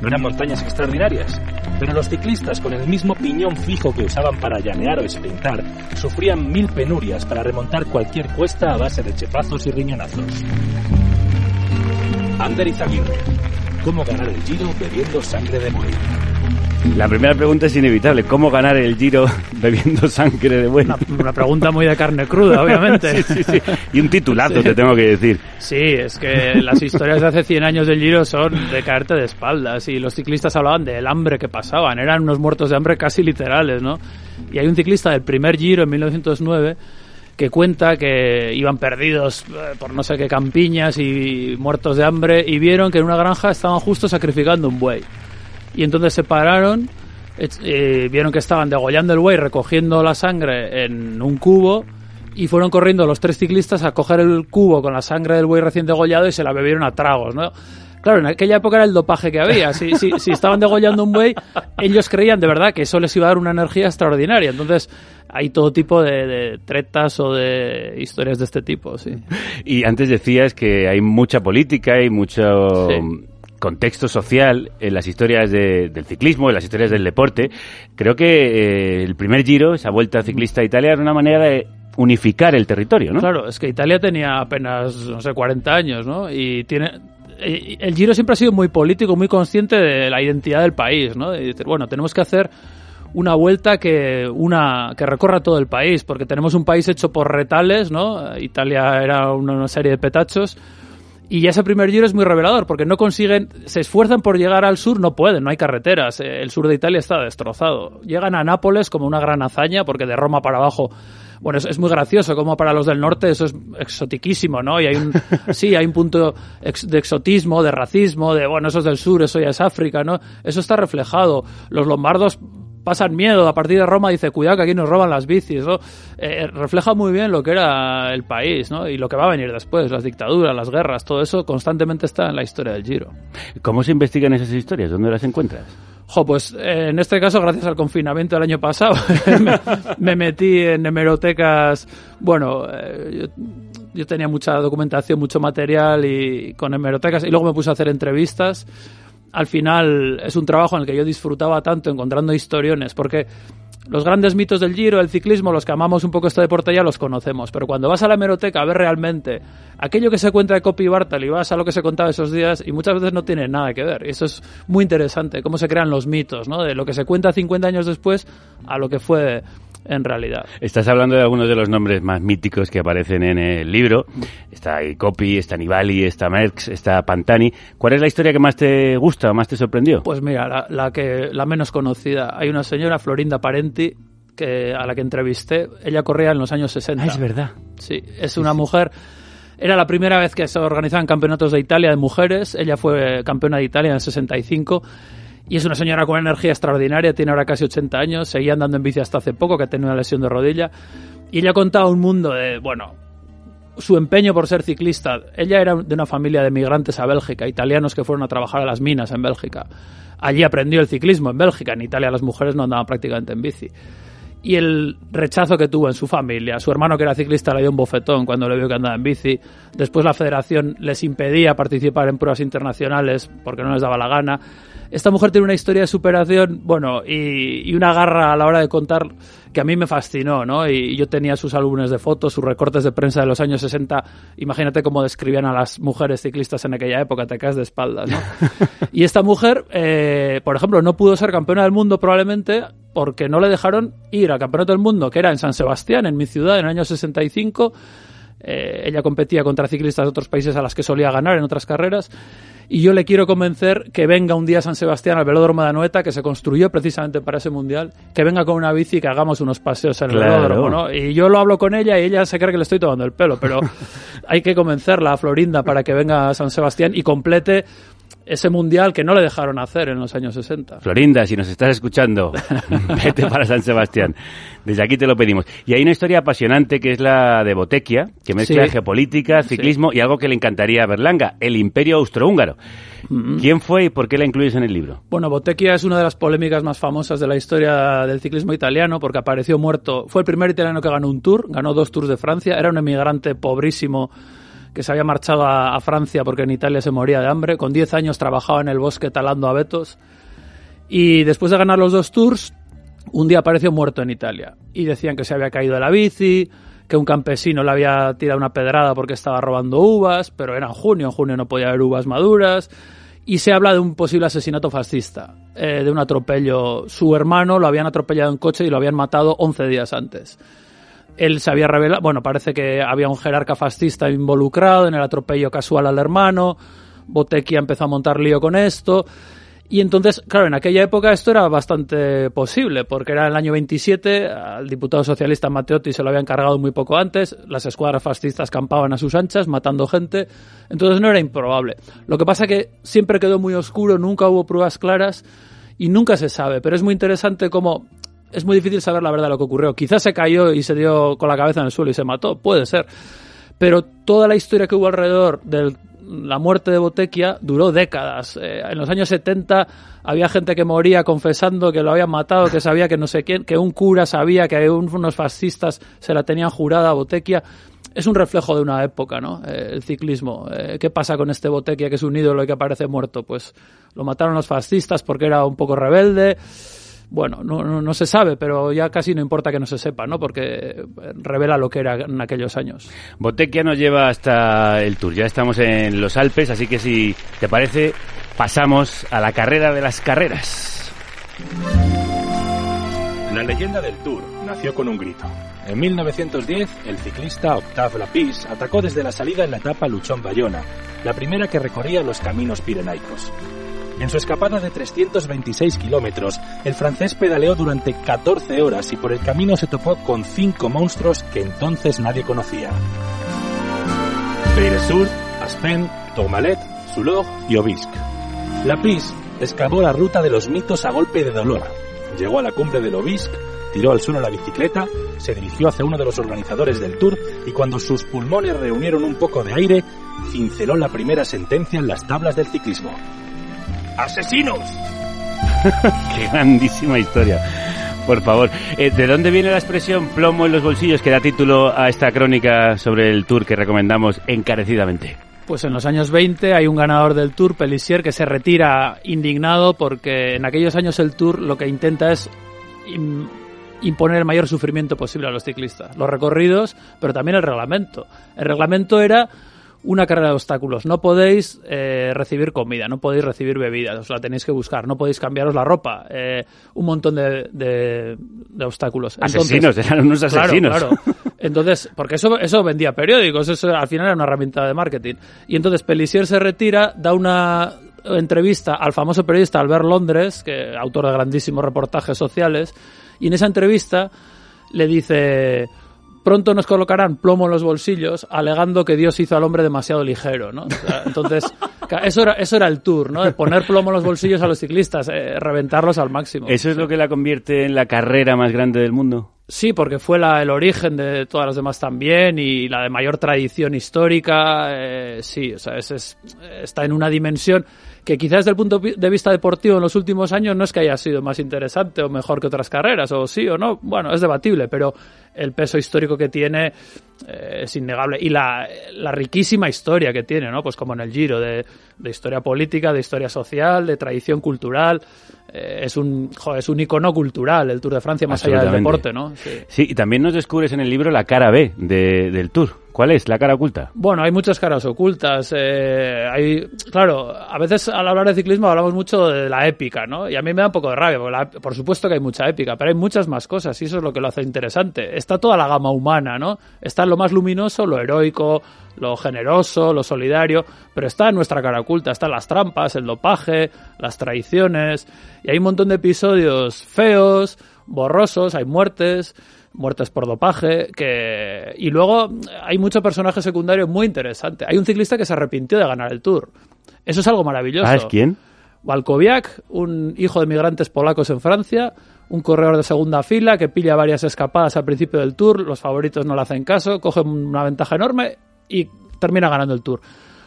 [SPEAKER 10] No eran montañas extraordinarias, pero los ciclistas, con el mismo piñón fijo que usaban para llanear o sprintar, sufrían mil penurias para remontar cualquier cuesta a base de chepazos y riñonazos. Ander Izaguirre. ¿Cómo ganar el Giro bebiendo sangre de buey?
[SPEAKER 4] La primera pregunta es inevitable. ¿Cómo ganar el Giro *laughs* bebiendo sangre de buey?
[SPEAKER 9] Una, una pregunta muy de carne cruda, obviamente. *laughs*
[SPEAKER 4] sí, sí, sí. Y un titulazo, te tengo que decir.
[SPEAKER 9] Sí, es que las historias de hace 100 años del Giro son de caerte de espaldas y los ciclistas hablaban del hambre que pasaban, eran unos muertos de hambre casi literales, ¿no? Y hay un ciclista del primer Giro en 1909 que cuenta que iban perdidos eh, por no sé qué campiñas y muertos de hambre y vieron que en una granja estaban justo sacrificando un buey. Y entonces se pararon, eh, vieron que estaban degollando el buey, recogiendo la sangre en un cubo y fueron corriendo los tres ciclistas a coger el cubo con la sangre del buey recién degollado y se la bebieron a tragos, ¿no? Claro, en aquella época era el dopaje que había. Si, si, si estaban degollando un buey, ellos creían de verdad que eso les iba a dar una energía extraordinaria. Entonces, hay todo tipo de, de tretas o de historias de este tipo, sí.
[SPEAKER 4] Y antes decías que hay mucha política y mucho
[SPEAKER 9] Sí.
[SPEAKER 4] Contexto social en las historias de- del ciclismo, en las historias del deporte. Creo que eh, el primer Giro, esa vuelta ciclista a Italia, era una manera de unificar el territorio, ¿no?
[SPEAKER 9] Claro, es que Italia tenía apenas, no sé, 40 años, ¿no? Y tiene... y- El Giro siempre ha sido muy político, muy consciente de la identidad del país, ¿no? Y decir, bueno, tenemos que hacer una vuelta que una que recorra todo el país, porque tenemos un país hecho por retales, ¿no? Italia era una serie de petachos. Y ya ese primer giro es muy revelador, porque no consiguen, se esfuerzan por llegar al sur, no pueden, no hay carreteras, eh, el sur de Italia está destrozado. Llegan a Nápoles como una gran hazaña, porque de Roma para abajo, bueno, es, es muy gracioso, como para los del norte eso es exotiquísimo, ¿no? Y hay un, *laughs* sí, hay un punto ex- de exotismo, de racismo, de, bueno, eso es del sur, eso ya es África, ¿no? Eso está reflejado. Los lombardos pasan miedo. A partir de Roma dice, cuidado que aquí nos roban las bicis, ¿no? Eh, refleja muy bien lo que era el país, ¿no? Y lo que va a venir después, las dictaduras, las guerras, todo eso constantemente está en la historia del Giro.
[SPEAKER 4] ¿Cómo se investigan esas historias? ¿Dónde las encuentras?
[SPEAKER 9] Jo, pues eh, en este caso, gracias al confinamiento del año pasado, *laughs* me, me metí en hemerotecas. Bueno, eh, yo, yo tenía mucha documentación, mucho material y con hemerotecas, y luego me puse a hacer entrevistas. Al final es un trabajo en el que yo disfrutaba tanto encontrando historiones, porque los grandes mitos del Giro, el ciclismo, los que amamos un poco este deporte ya los conocemos, pero cuando vas a la hemeroteca a ver realmente aquello que se cuenta de Copy Bartel y vas a lo que se contaba esos días y muchas veces no tiene nada que ver. Y eso es muy interesante, cómo se crean los mitos, ¿no? De lo que se cuenta 50 años después a lo que fue en realidad.
[SPEAKER 4] Estás hablando de algunos de los nombres más míticos que aparecen en el libro. Está Copy, está Nibali, está Merckx, está Pantani. ¿Cuál es la historia que más te gusta, más te sorprendió?
[SPEAKER 9] Pues mira, la, la que la menos conocida. Hay una señora, Florinda Parenti, que a la que entrevisté. Ella corría en los años 60.
[SPEAKER 4] Ah, es verdad.
[SPEAKER 9] Sí, es una mujer. Era la primera vez que se organizaban campeonatos de Italia de mujeres. Ella fue campeona de Italia en el 65. Y es una señora con energía extraordinaria, tiene ahora casi 80 años, seguía andando en bici hasta hace poco, que ha una lesión de rodilla. Y ella contaba un mundo de, bueno, su empeño por ser ciclista. Ella era de una familia de migrantes a Bélgica, italianos que fueron a trabajar a las minas en Bélgica. Allí aprendió el ciclismo en Bélgica, en Italia las mujeres no andaban prácticamente en bici. Y el rechazo que tuvo en su familia. Su hermano, que era ciclista, le dio un bofetón cuando le vio que andaba en bici. Después la federación les impedía participar en pruebas internacionales porque no les daba la gana. Esta mujer tiene una historia de superación, bueno, y, y una garra a la hora de contar que a mí me fascinó, ¿no? Y yo tenía sus álbumes de fotos, sus recortes de prensa de los años 60. Imagínate cómo describían a las mujeres ciclistas en aquella época, te caes de espaldas, ¿no? *laughs* y esta mujer, eh, por ejemplo, no pudo ser campeona del mundo probablemente porque no le dejaron ir al campeonato del mundo, que era en San Sebastián, en mi ciudad, en el año 65. Eh, ella competía contra ciclistas de otros países a las que solía ganar en otras carreras. Y yo le quiero convencer que venga un día a San Sebastián al velódromo de Anoeta, que se construyó precisamente para ese mundial, que venga con una bici y que hagamos unos paseos en el
[SPEAKER 4] Claro.
[SPEAKER 9] velódromo, ¿no? Y yo lo hablo con ella y ella se cree que le estoy tomando el pelo, pero *laughs* hay que convencerla a Florinda para que venga a San Sebastián y complete ese mundial que no le dejaron hacer en los años 60.
[SPEAKER 4] Florinda, si nos estás escuchando, *laughs* vete para San Sebastián. Desde aquí te lo pedimos. Y hay una historia apasionante que es la de Botequia, que mezcla
[SPEAKER 9] Sí.
[SPEAKER 4] geopolítica, ciclismo y algo que le encantaría a Berlanga, el Imperio Austrohúngaro. ¿Quién fue y por qué la incluyes en el libro?
[SPEAKER 9] Bueno, Bottecchia es una de las polémicas más famosas de la historia del ciclismo italiano porque apareció muerto. Fue el primer italiano que ganó un tour, ganó dos tours de Francia. Era un emigrante pobrísimo que se había marchado a, Francia porque en Italia se moría de hambre. Con 10 años trabajaba en el bosque talando abetos. Y después de ganar los dos tours, un día apareció muerto en Italia. Y decían que se había caído de la bici, que un campesino le había tirado una pedrada porque estaba robando uvas, pero era en junio, en junio no podía haber uvas maduras. Y se habla de un posible asesinato fascista, eh, de un atropello. Su hermano lo habían atropellado en coche y lo habían matado 11 días antes. Él se había revelado, bueno, parece que había un jerarca fascista involucrado en el atropello casual al hermano. Bottecchia empezó a montar lío con esto. Y entonces, claro, en aquella época esto era bastante posible, porque era el año 27, al diputado socialista Matteotti se lo habían cargado muy poco antes, las escuadras fascistas campaban a sus anchas, matando gente, entonces no era improbable. Lo que pasa que siempre quedó muy oscuro, nunca hubo pruebas claras y nunca se sabe, pero es muy interesante cómo es muy difícil saber la verdad de lo que ocurrió. Quizás se cayó y se dio con la cabeza en el suelo y se mató, puede ser. Pero toda la historia que hubo alrededor de la muerte de Botequia duró décadas. Eh, en los años 70 había gente que moría confesando que lo habían matado, que sabía que no sé quién, que un cura sabía que un- unos fascistas se la tenían jurada a Botequia. Es un reflejo de una época, ¿no? Eh, el ciclismo. Eh, ¿Qué pasa con este Botequia que es un ídolo y que aparece muerto? Pues lo mataron los fascistas porque era un poco rebelde. Bueno, no, no, no se sabe, pero ya casi no importa que no se sepa, ¿no? Porque eh, revela lo que era en aquellos años.
[SPEAKER 4] Botequia nos lleva hasta el Tour. Ya estamos en los Alpes, así que si te parece, pasamos a la carrera de las carreras.
[SPEAKER 10] La leyenda del Tour nació con un grito. En 1910, el ciclista Octave Lapis atacó desde la salida en la etapa Luchón-Bayona, la primera que recorría los caminos pirenaicos. En su escapada de 326 kilómetros, el francés pedaleó durante 14 horas y por el camino se topó con cinco monstruos que entonces nadie conocía. Beiresur, Aspen, Tourmalet, Sulog y Obisque. Lapis excavó la ruta de los mitos a golpe de dolor. Llegó a la cumbre del Obisque, tiró al suelo la bicicleta, se dirigió hacia uno de los organizadores del tour y cuando sus pulmones reunieron un poco de aire, cinceló la primera sentencia en las tablas del ciclismo. ¡Asesinos! *laughs*
[SPEAKER 4] Qué grandísima historia. Por favor, Eh, ¿de dónde viene la expresión plomo en los bolsillos que da título a esta crónica sobre el Tour que recomendamos encarecidamente?
[SPEAKER 9] Pues en los años 20 hay un ganador del Tour, Pelissier, que se retira indignado porque en aquellos años el Tour lo que intenta es im- imponer el mayor sufrimiento posible a los ciclistas. Los recorridos, pero también el reglamento. El reglamento era una carrera de obstáculos. No podéis eh, recibir comida, no podéis recibir bebidas, os la tenéis que buscar, no podéis cambiaros la ropa. eh, un montón de, de- de obstáculos.
[SPEAKER 4] Asesinos, eran unos
[SPEAKER 9] Claro,
[SPEAKER 4] asesinos.
[SPEAKER 9] claro. Entonces, porque eso, eso vendía periódicos, eso al final era una herramienta de marketing. Y entonces Pelissier se retira, da una entrevista al famoso periodista Albert Londres, que autor de grandísimos reportajes sociales, y en esa entrevista le dice pronto nos colocarán plomo en los bolsillos alegando que Dios hizo al hombre demasiado ligero, ¿no? Entonces, *laughs* eso era, eso era el tour, ¿no? De poner plomo en los bolsillos a los ciclistas, eh, reventarlos al máximo.
[SPEAKER 4] ¿Eso es lo que la convierte en la carrera más grande del mundo?
[SPEAKER 9] Sí, porque fue la, el origen de todas las demás también y la de mayor tradición histórica. eh, sí, o sea, es, es- está en una dimensión que quizás desde el punto de vista deportivo en los últimos años no es que haya sido más interesante o mejor que otras carreras, o sí o no. Bueno, es debatible, pero el peso histórico que tiene eh, es innegable. Y la, la riquísima historia que tiene, ¿no? Pues como en el Giro, de, de historia política, de historia social, de tradición cultural. Eh, es un es un icono cultural el Tour de Francia más allá del deporte, ¿no? Sí.
[SPEAKER 4] Sí, y también nos descubres en el libro la cara B de- del Tour. ¿Cuál es la cara oculta?
[SPEAKER 9] Bueno, hay muchas caras ocultas. eh, hay, claro, a veces al hablar de ciclismo hablamos mucho de la épica, ¿no? Y a mí me da un poco de rabia, porque la- por supuesto que hay mucha épica, pero hay muchas más cosas y eso es lo que lo hace interesante. Está toda la gama humana, ¿no? Está lo más luminoso, lo heroico, lo generoso, lo solidario, pero está en nuestra cara oculta, están las trampas, el dopaje, las traiciones, y hay un montón de episodios feos, borrosos, hay muertes, muertes por dopaje, que y luego hay mucho personaje secundario muy interesante. Hay un ciclista que se arrepintió de ganar el Tour. Eso es algo maravilloso.
[SPEAKER 4] ¿Sabes quién?
[SPEAKER 9] Walkowiak, un hijo de migrantes polacos en Francia, un corredor de segunda fila que pilla varias escapadas al principio del tour, los favoritos no le hacen caso, coge una ventaja enorme y termina ganando el tour.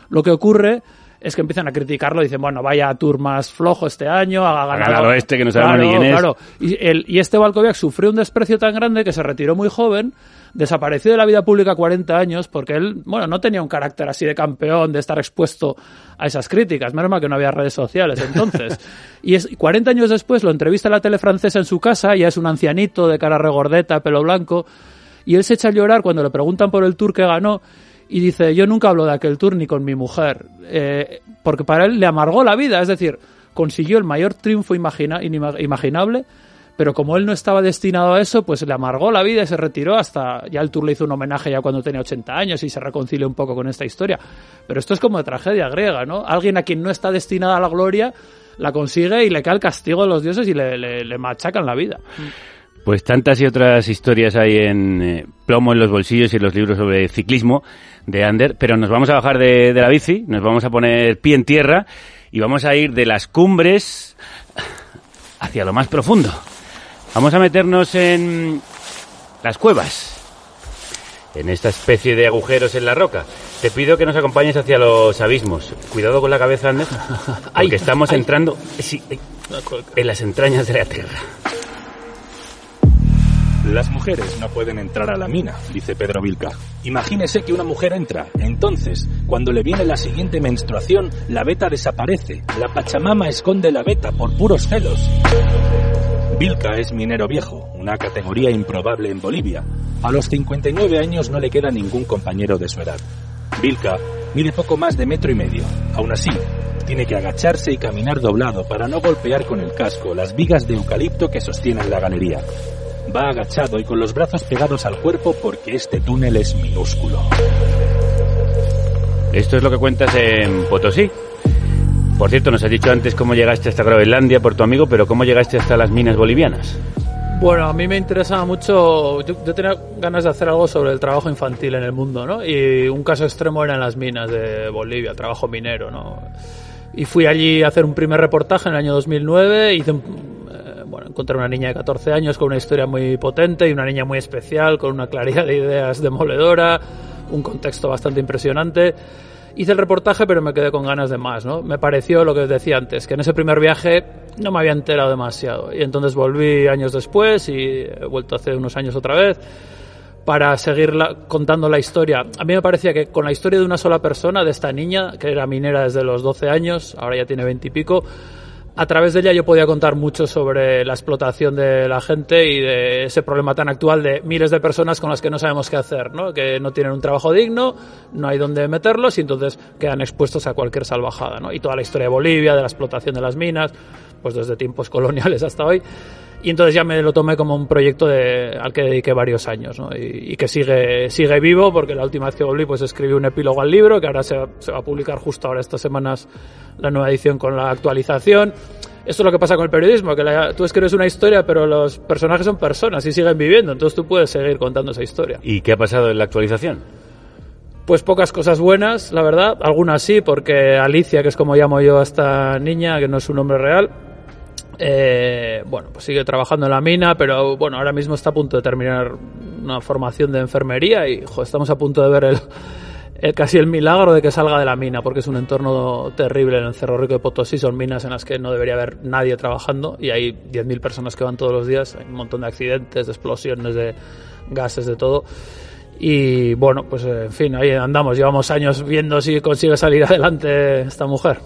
[SPEAKER 9] Lo que ocurre es que empiezan a criticarlo, dicen, bueno, vaya tour más flojo este año, ha ganado...
[SPEAKER 4] ganado este que no sabemos
[SPEAKER 9] Claro,
[SPEAKER 4] ni quién es.
[SPEAKER 9] claro. Y, el- y este Balkoviak sufrió un desprecio tan grande que se retiró muy joven, desapareció de la vida pública 40 años, porque él, bueno, no tenía un carácter así de campeón, de estar expuesto a esas críticas. Menos mal que no había redes sociales entonces. *laughs* y es, 40 años después lo entrevista la tele francesa en su casa, ya es un ancianito de cara regordeta, pelo blanco, y él se echa a llorar cuando le preguntan por el tour que ganó y dice, yo nunca hablo de aquel tour ni con mi mujer, eh, porque para él le amargó la vida, es decir, consiguió el mayor triunfo imaginable, pero como él no estaba destinado a eso, pues le amargó la vida y se retiró hasta, ya el tour le hizo un homenaje ya cuando tenía 80 años y se reconcilió un poco con esta historia. Pero esto es como de tragedia griega, ¿no? Alguien a quien no está destinada a la gloria la consigue y le cae el castigo de los dioses y le, le- le machacan la vida.
[SPEAKER 4] Pues tantas y otras historias hay en eh, Plomo en los bolsillos y en los libros sobre ciclismo de Ander, pero nos vamos a bajar de, de la bici, nos vamos a poner pie en tierra y vamos a ir de las cumbres hacia lo más profundo. Vamos a meternos en las cuevas, en esta especie de agujeros en la roca. Te pido que nos acompañes hacia los abismos. Cuidado con la cabeza, Ander, *laughs* porque estamos entrando sí, en las entrañas de la tierra.
[SPEAKER 10] Las mujeres no pueden entrar a la mina, dice Pedro Vilca. Imagínese que una mujer entra. Entonces, cuando le viene la siguiente menstruación, la beta desaparece. La Pachamama esconde la beta por puros celos. Vilca es minero viejo, una categoría improbable en Bolivia. A los 59 años no le queda ningún compañero de su edad. Vilca mide poco más de metro y medio. Aún así, tiene que agacharse y caminar doblado para no golpear con el casco las vigas de eucalipto que sostienen la galería. Va agachado y con los brazos pegados al cuerpo porque este túnel es minúsculo.
[SPEAKER 4] Esto es lo que cuentas en Potosí. Por cierto, nos has dicho antes cómo llegaste hasta Groenlandia por tu amigo, pero ¿cómo llegaste hasta las minas bolivianas?
[SPEAKER 9] Bueno, a mí me interesaba mucho, yo, yo tenía ganas de hacer algo sobre el trabajo infantil en el mundo, ¿no? Y un caso extremo eran las minas de Bolivia, el trabajo minero, ¿no? Y fui allí a hacer un primer reportaje en el año 2009, hice un, bueno, encontré una niña de 14 años con una historia muy potente y una niña muy especial, con una claridad de ideas demoledora, un contexto bastante impresionante. Hice el reportaje, pero me quedé con ganas de más, ¿no? Me pareció lo que os decía antes, que en ese primer viaje no me había enterado demasiado. Y entonces volví años después y he vuelto hace unos años otra vez para seguir la- contando la historia. A mí me parecía que con la historia de una sola persona, de esta niña, que era minera desde los 12 años, ahora ya tiene 20 y pico, a través de ella yo podía contar mucho sobre la explotación de la gente y de ese problema tan actual de miles de personas con las que no sabemos qué hacer, ¿no? que no tienen un trabajo digno, no hay dónde meterlos y entonces quedan expuestos a cualquier salvajada. ¿no? Y toda la historia de Bolivia, de la explotación de las minas, pues desde tiempos *laughs* coloniales hasta hoy. Y entonces ya me lo tomé como un proyecto de, al que dediqué varios años, ¿no? y, y que sigue, sigue vivo, porque la última vez que volví pues escribí un epílogo al libro, que ahora se, va- se va a publicar justo ahora estas semanas la nueva edición con la actualización. Esto es lo que pasa con el periodismo, que la- tú escribes una historia, pero los personajes son personas y siguen viviendo, entonces tú puedes seguir contando esa historia.
[SPEAKER 4] ¿Y qué ha pasado en la actualización?
[SPEAKER 9] Pues pocas cosas buenas, la verdad. Algunas sí, porque Alicia, que es como llamo yo a esta niña, que no es su nombre real, eh, bueno, pues sigue trabajando en la mina, pero bueno, ahora mismo está a punto de terminar una formación de enfermería y estamos a punto de ver el, el- casi el milagro de que salga de la mina, porque es un entorno terrible en el Cerro Rico de Potosí, son minas en las que no debería haber nadie trabajando y hay 10.000 personas que van todos los días, hay un montón de accidentes, de explosiones, de gases, de todo. Y bueno, pues en fin, ahí andamos, llevamos años viendo si consigue salir adelante esta mujer.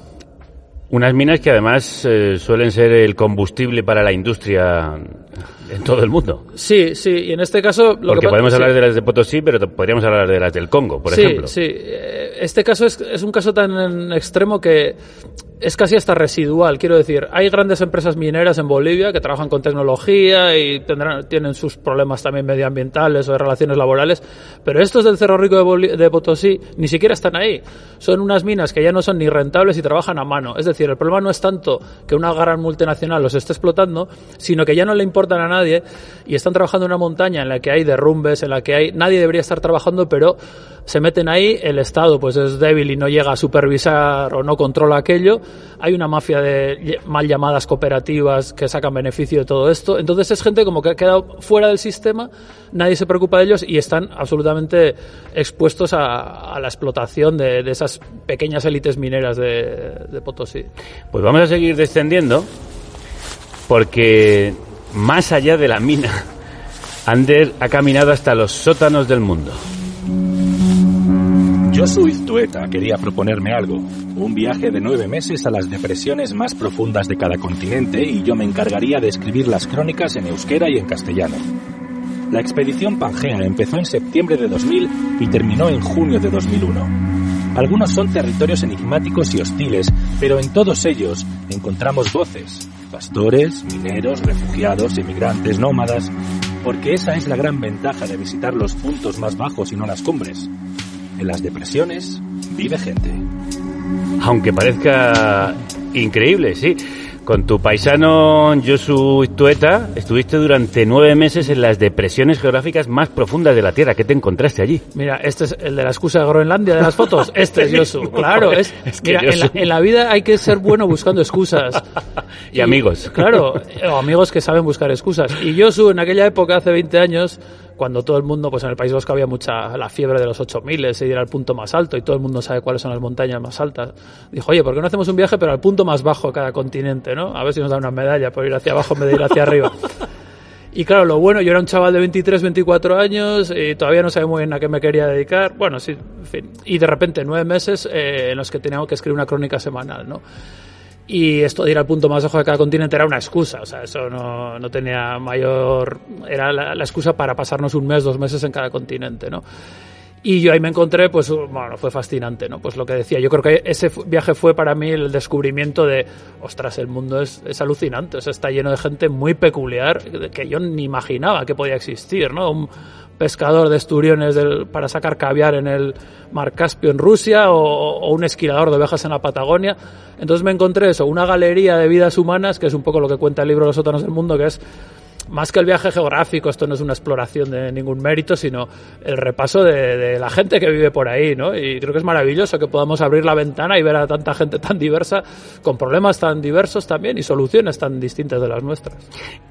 [SPEAKER 4] Unas minas que además eh, suelen ser el combustible para la industria en todo el mundo.
[SPEAKER 9] Sí, sí, y en este caso... Lo
[SPEAKER 4] Porque
[SPEAKER 9] que
[SPEAKER 4] podemos
[SPEAKER 9] sí.
[SPEAKER 4] hablar de las de Potosí, pero podríamos hablar de las del Congo, por
[SPEAKER 9] sí,
[SPEAKER 4] ejemplo.
[SPEAKER 9] Sí, Eh, Este caso es, es un caso tan extremo que es casi hasta residual. Quiero decir, hay grandes empresas mineras en Bolivia que trabajan con tecnología y tendrán, tienen sus problemas también medioambientales o de relaciones laborales, pero estos del Cerro Rico de, Boli- de Potosí ni siquiera están ahí. Son unas minas que ya no son ni rentables y trabajan a mano. Es decir, el problema no es tanto que una gran multinacional los esté explotando, sino que ya no le importan a nadie y están trabajando en una montaña en la que hay derrumbes, en la que hay nadie debería estar trabajando, pero se meten ahí, el Estado pues es débil y no llega a supervisar o no controla aquello, hay una mafia de mal llamadas cooperativas que sacan beneficio de todo esto, entonces es gente como que ha quedado fuera del sistema, nadie se preocupa de ellos y están absolutamente expuestos a, a la explotación de, de esas pequeñas élites mineras de, de Potosí.
[SPEAKER 4] Pues vamos a seguir descendiendo porque más allá de la mina, Ander ha caminado hasta los sótanos del mundo.
[SPEAKER 10] Josu Iztueta quería proponerme algo, un viaje de nueve meses a las depresiones más profundas de cada continente y yo me encargaría de escribir las crónicas en euskera y en castellano. La expedición Pangea empezó en septiembre de 2000 y terminó en junio de 2001. Algunos son territorios enigmáticos y hostiles, pero en todos ellos encontramos voces, pastores, mineros, refugiados, emigrantes, nómadas, porque esa es la gran ventaja de visitar los puntos más bajos y no las cumbres. En las depresiones vive gente.
[SPEAKER 4] Aunque parezca increíble, sí. Con tu paisano Josu Tueta estuviste durante nueve meses en las depresiones geográficas más profundas de la Tierra. ¿Qué te encontraste allí?
[SPEAKER 9] Mira, este es el de la excusa de Groenlandia de las fotos. *laughs* Este es Yosu. Claro, es,
[SPEAKER 4] Es que
[SPEAKER 9] mira, en, la,
[SPEAKER 4] Yosu-
[SPEAKER 9] en la vida hay que ser bueno buscando excusas. *laughs*
[SPEAKER 4] Y amigos.
[SPEAKER 9] Claro, o amigos que saben buscar excusas. Y Yosu, en aquella época, hace 20 años, cuando todo el mundo, pues en el País Vasco había mucha la fiebre de los 8000, ese era el punto más alto y todo el mundo sabe cuáles son las montañas más altas. Dijo, oye, ¿por qué no hacemos un viaje pero al punto más bajo de cada continente, no? A ver si nos dan una medalla por ir hacia abajo en vez de ir hacia arriba. *laughs* Y claro, lo bueno, yo era un chaval de 23, 24 años y todavía no sabía muy bien a qué me quería dedicar. Bueno, sí, en fin. Y de repente nueve meses eh, en los que teníamos que escribir una crónica semanal, ¿no? Y esto de ir al punto más bajo de cada continente era una excusa, o sea, eso no, no tenía mayor... Era la, la excusa para pasarnos un mes, dos meses en cada continente, ¿no? Y yo ahí me encontré, pues, bueno, fue fascinante, ¿no? Pues lo que decía, yo creo que ese viaje fue para mí el descubrimiento de, ostras, el mundo es, es alucinante, o sea, está lleno de gente muy peculiar que yo ni imaginaba que podía existir, ¿no? Un pescador de esturiones del- para sacar caviar en el mar Caspio en Rusia o, un esquilador de ovejas en la Patagonia. Entonces me encontré eso, una galería de vidas humanas, que es un poco lo que cuenta el libro Los sótanos del mundo, que es más que el viaje geográfico, esto no es una exploración de ningún mérito, sino el repaso de, de la gente que vive por ahí, ¿no? Y creo que es maravilloso que podamos abrir la ventana y ver a tanta gente tan diversa, con problemas tan diversos también y soluciones tan distintas de las nuestras.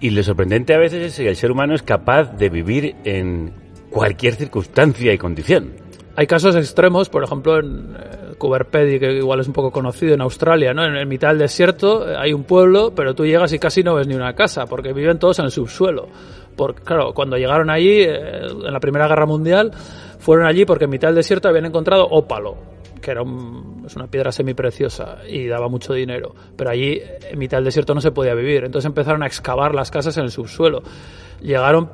[SPEAKER 4] Y lo sorprendente a veces es que el ser humano es capaz de vivir en cualquier circunstancia y condición.
[SPEAKER 9] Hay casos extremos, por ejemplo, en eh, Cuberpedi, que igual es un poco conocido en Australia, ¿no? En el mitad del desierto eh, hay un pueblo, pero tú llegas y casi no ves ni una casa, porque viven todos en el subsuelo. Porque, claro, cuando llegaron allí, eh, en la Primera Guerra Mundial, fueron allí porque en mitad del desierto habían encontrado ópalo, que era un- es una piedra semipreciosa y daba mucho dinero. Pero allí, en mitad del desierto, no se podía vivir. Entonces empezaron a excavar las casas en el subsuelo. Llegaron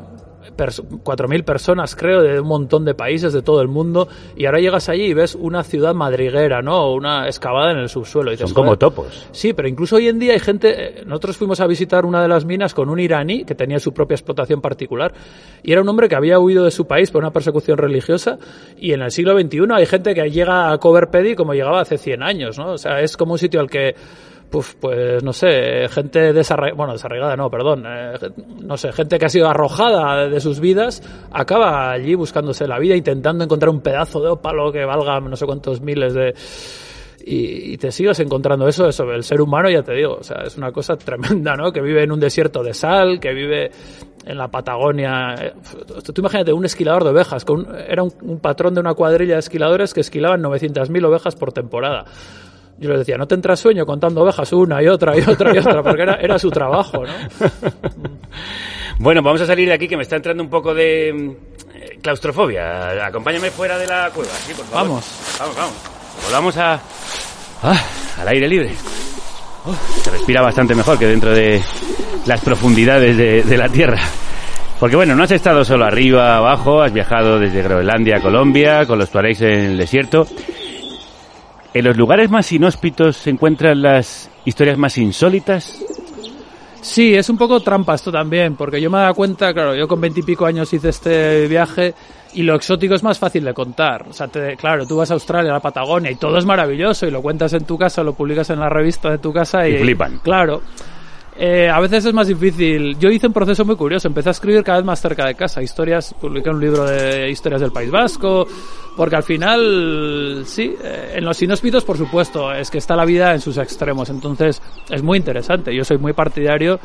[SPEAKER 9] pers- 4.000 personas, creo, de un montón de países, de todo el mundo, y ahora llegas allí y ves una ciudad madriguera, ¿no? Una excavada en el subsuelo. Y dices,
[SPEAKER 4] Son como
[SPEAKER 9] "Joder".
[SPEAKER 4] topos.
[SPEAKER 9] Sí, pero incluso hoy en día hay gente. eh, Nosotros fuimos a visitar una de las minas con un iraní que tenía su propia explotación particular y era un hombre que había huido de su país por una persecución religiosa. Y en el siglo XXI hay gente que llega a Coverpedi como llegaba hace 100 años, ¿no? O sea, es como un sitio al que. Pues no sé, gente desarraigada, bueno, desarraigada no, perdón, eh, no sé, gente que ha sido arrojada de sus vidas, acaba allí buscándose la vida, intentando encontrar un pedazo de ópalo que valga no sé cuántos miles de, y, y te sigues encontrando eso, eso, el ser humano, ya te digo, o sea, es una cosa tremenda, ¿no? Que vive en un desierto de sal, que vive en la Patagonia. eh, Tú imagínate un esquilador de ovejas, con un- era un, un patrón de una cuadrilla de esquiladores que esquilaban 900.000 ovejas por temporada. Yo les decía, no te entras sueño contando ovejas una y otra y otra y otra, porque era, era su trabajo, ¿no? *laughs*
[SPEAKER 4] Bueno, vamos a salir de aquí que me está entrando un poco de mm, eh, claustrofobia. Acompáñame fuera de la cueva, sí, por favor.
[SPEAKER 9] Vamos.
[SPEAKER 4] Vamos, vamos. Volvamos a... ah, al aire libre. Oh, se respira bastante mejor que dentro de las profundidades de, de la Tierra. Porque bueno, no has estado solo arriba, abajo, has viajado desde Groenlandia a Colombia, con los tuaregs en el desierto. ¿En los lugares más inhóspitos se encuentran las historias más insólitas?
[SPEAKER 9] Sí, es un poco trampa esto también, porque yo me he dado cuenta, claro, yo con veintipico años hice este viaje y lo exótico es más fácil de contar. O sea, te- claro, tú vas a Australia, a la Patagonia y todo es maravilloso y lo cuentas en tu casa, lo publicas en la revista de tu casa y,
[SPEAKER 4] Y flipan.
[SPEAKER 9] Claro. Eh, a veces es más difícil. Yo hice un proceso muy curioso. Empecé a escribir cada vez más cerca de casa. Historias, publiqué un libro de historias del País Vasco. Porque al final, sí, eh, en los inhóspitos, por supuesto, es que está la vida en sus extremos. Entonces, es muy interesante. Yo soy muy partidario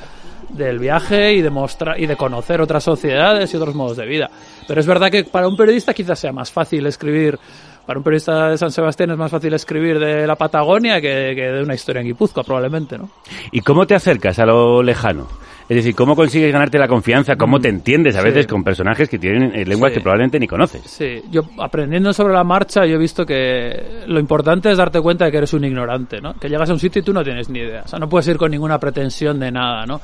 [SPEAKER 9] del viaje y de mostrar y de conocer otras sociedades y otros modos de vida. Pero es verdad que para un periodista quizás sea más fácil escribir para un periodista de San Sebastián es más fácil escribir de la Patagonia que, que de una historia en Guipúzcoa, probablemente, ¿no?
[SPEAKER 4] ¿Y cómo te acercas a lo lejano? Es decir, ¿cómo consigues ganarte la confianza? ¿Cómo te entiendes a
[SPEAKER 9] Sí.
[SPEAKER 4] veces con personajes que tienen eh, lenguas
[SPEAKER 9] Sí.
[SPEAKER 4] que probablemente ni conoces?
[SPEAKER 9] Sí, yo aprendiendo sobre la marcha, yo he visto que lo importante es darte cuenta de que eres un ignorante, ¿no? Que llegas a un sitio y tú no tienes ni idea. O sea, no puedes ir con ninguna pretensión de nada, ¿no?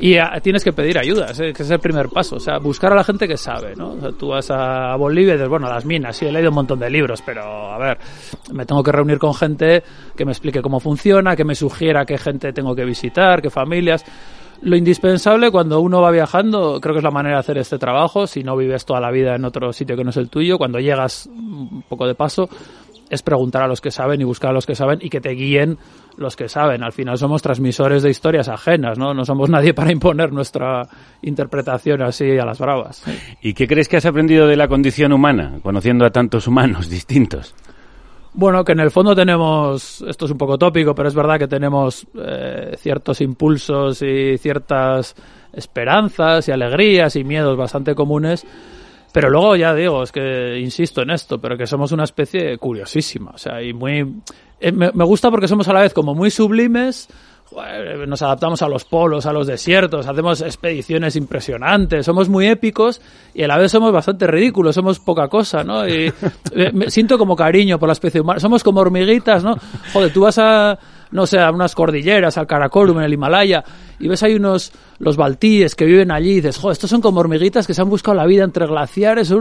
[SPEAKER 9] Y ah, tienes que pedir ayuda, que es el primer paso. O sea, buscar a la gente que sabe, ¿no? O sea, tú vas a Bolivia y dices, bueno, a las minas, sí, he leído un montón de libros, pero a ver, me tengo que reunir con gente que me explique cómo funciona, que me sugiera qué gente tengo que visitar, qué familias. Lo indispensable cuando uno va viajando, creo que es la manera de hacer este trabajo, si no vives toda la vida en otro sitio que no es el tuyo, cuando llegas un poco de paso, es preguntar a los que saben y buscar a los que saben y que te guíen los que saben. Al final somos transmisores de historias ajenas, ¿no? No somos nadie para imponer nuestra interpretación así a las bravas.
[SPEAKER 4] ¿Y qué crees que has aprendido de la condición humana, conociendo a tantos humanos distintos?
[SPEAKER 9] Bueno, que en el fondo tenemos, esto es un poco tópico, pero es verdad que tenemos eh, ciertos impulsos y ciertas esperanzas y alegrías y miedos bastante comunes. Pero luego ya digo, es que insisto en esto, pero que somos una especie curiosísima, o sea, y muy... eh, me, me gusta porque somos a la vez como muy sublimes, joder, nos adaptamos a los polos, a los desiertos, hacemos expediciones impresionantes, somos muy épicos y a la vez somos bastante ridículos, somos poca cosa, ¿no? Y *laughs* eh, me siento como cariño por la especie humana, somos como hormiguitas, ¿no? Joder, tú vas a, no sé, a unas cordilleras, al Karakorum, en el Himalaya, y ves ahí unos, los baltíes que viven allí, y dices, joder, estos son como hormiguitas que se han buscado la vida entre glaciares,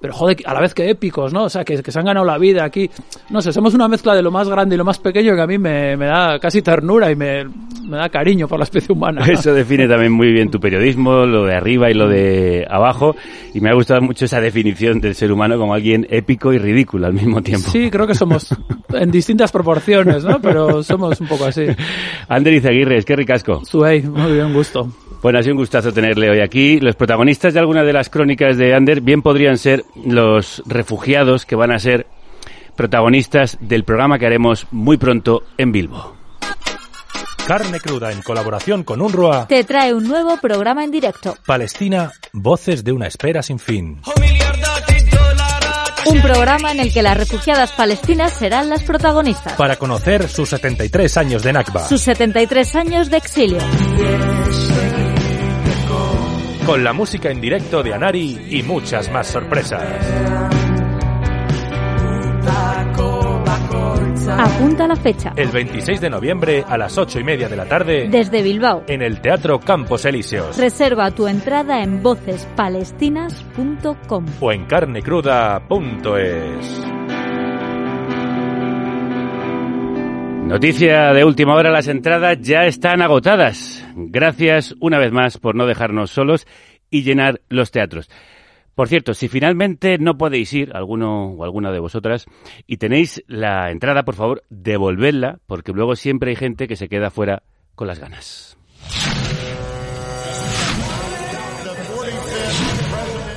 [SPEAKER 9] pero joder, a la vez que épicos, ¿no? O sea, que, que se han ganado la vida aquí. No sé, somos una mezcla de lo más grande y lo más pequeño que a mí me, me da casi ternura y me, me da cariño por la especie humana. *laughs*
[SPEAKER 4] Eso define también muy bien tu periodismo, lo de arriba y lo de abajo. Y me ha gustado mucho esa definición del ser humano como alguien épico y ridículo al mismo tiempo.
[SPEAKER 9] Sí, creo que somos en distintas proporciones, ¿no? Pero somos un poco así. *laughs*
[SPEAKER 4] Ander Izaguirre, es que ricasco.
[SPEAKER 9] Suey, *laughs* un gusto.
[SPEAKER 4] Bueno, ha sido un gustazo tenerle hoy aquí. Los protagonistas de algunas de las crónicas de Ander bien podrían ser los refugiados que van a ser protagonistas del programa que haremos muy pronto en Bilbo.
[SPEAKER 10] Carne cruda en colaboración con UNRWA.
[SPEAKER 11] Te trae un nuevo programa en directo.
[SPEAKER 10] Palestina, voces de una espera sin fin.
[SPEAKER 11] Un programa en el que las refugiadas palestinas serán las protagonistas.
[SPEAKER 10] Para conocer sus 73 años de Nakba.
[SPEAKER 11] Sus 73 años de exilio.
[SPEAKER 10] Con la música en directo de Anari y muchas más sorpresas.
[SPEAKER 11] Apunta la fecha.
[SPEAKER 10] El 26 de noviembre a las 8 y media de la tarde
[SPEAKER 11] Desde Bilbao.
[SPEAKER 10] en el Teatro Campos Elíseos
[SPEAKER 11] Reserva tu entrada en vocespalestinas.com.
[SPEAKER 10] o en carnecruda.es.
[SPEAKER 4] Noticia de última hora, las entradas ya están agotadas. Gracias una vez más por no dejarnos solos y llenar los teatros. Por cierto, si finalmente no podéis ir, alguno o alguna de vosotras, y tenéis la entrada, por favor, devolvedla, porque luego siempre hay gente que se queda fuera con las ganas.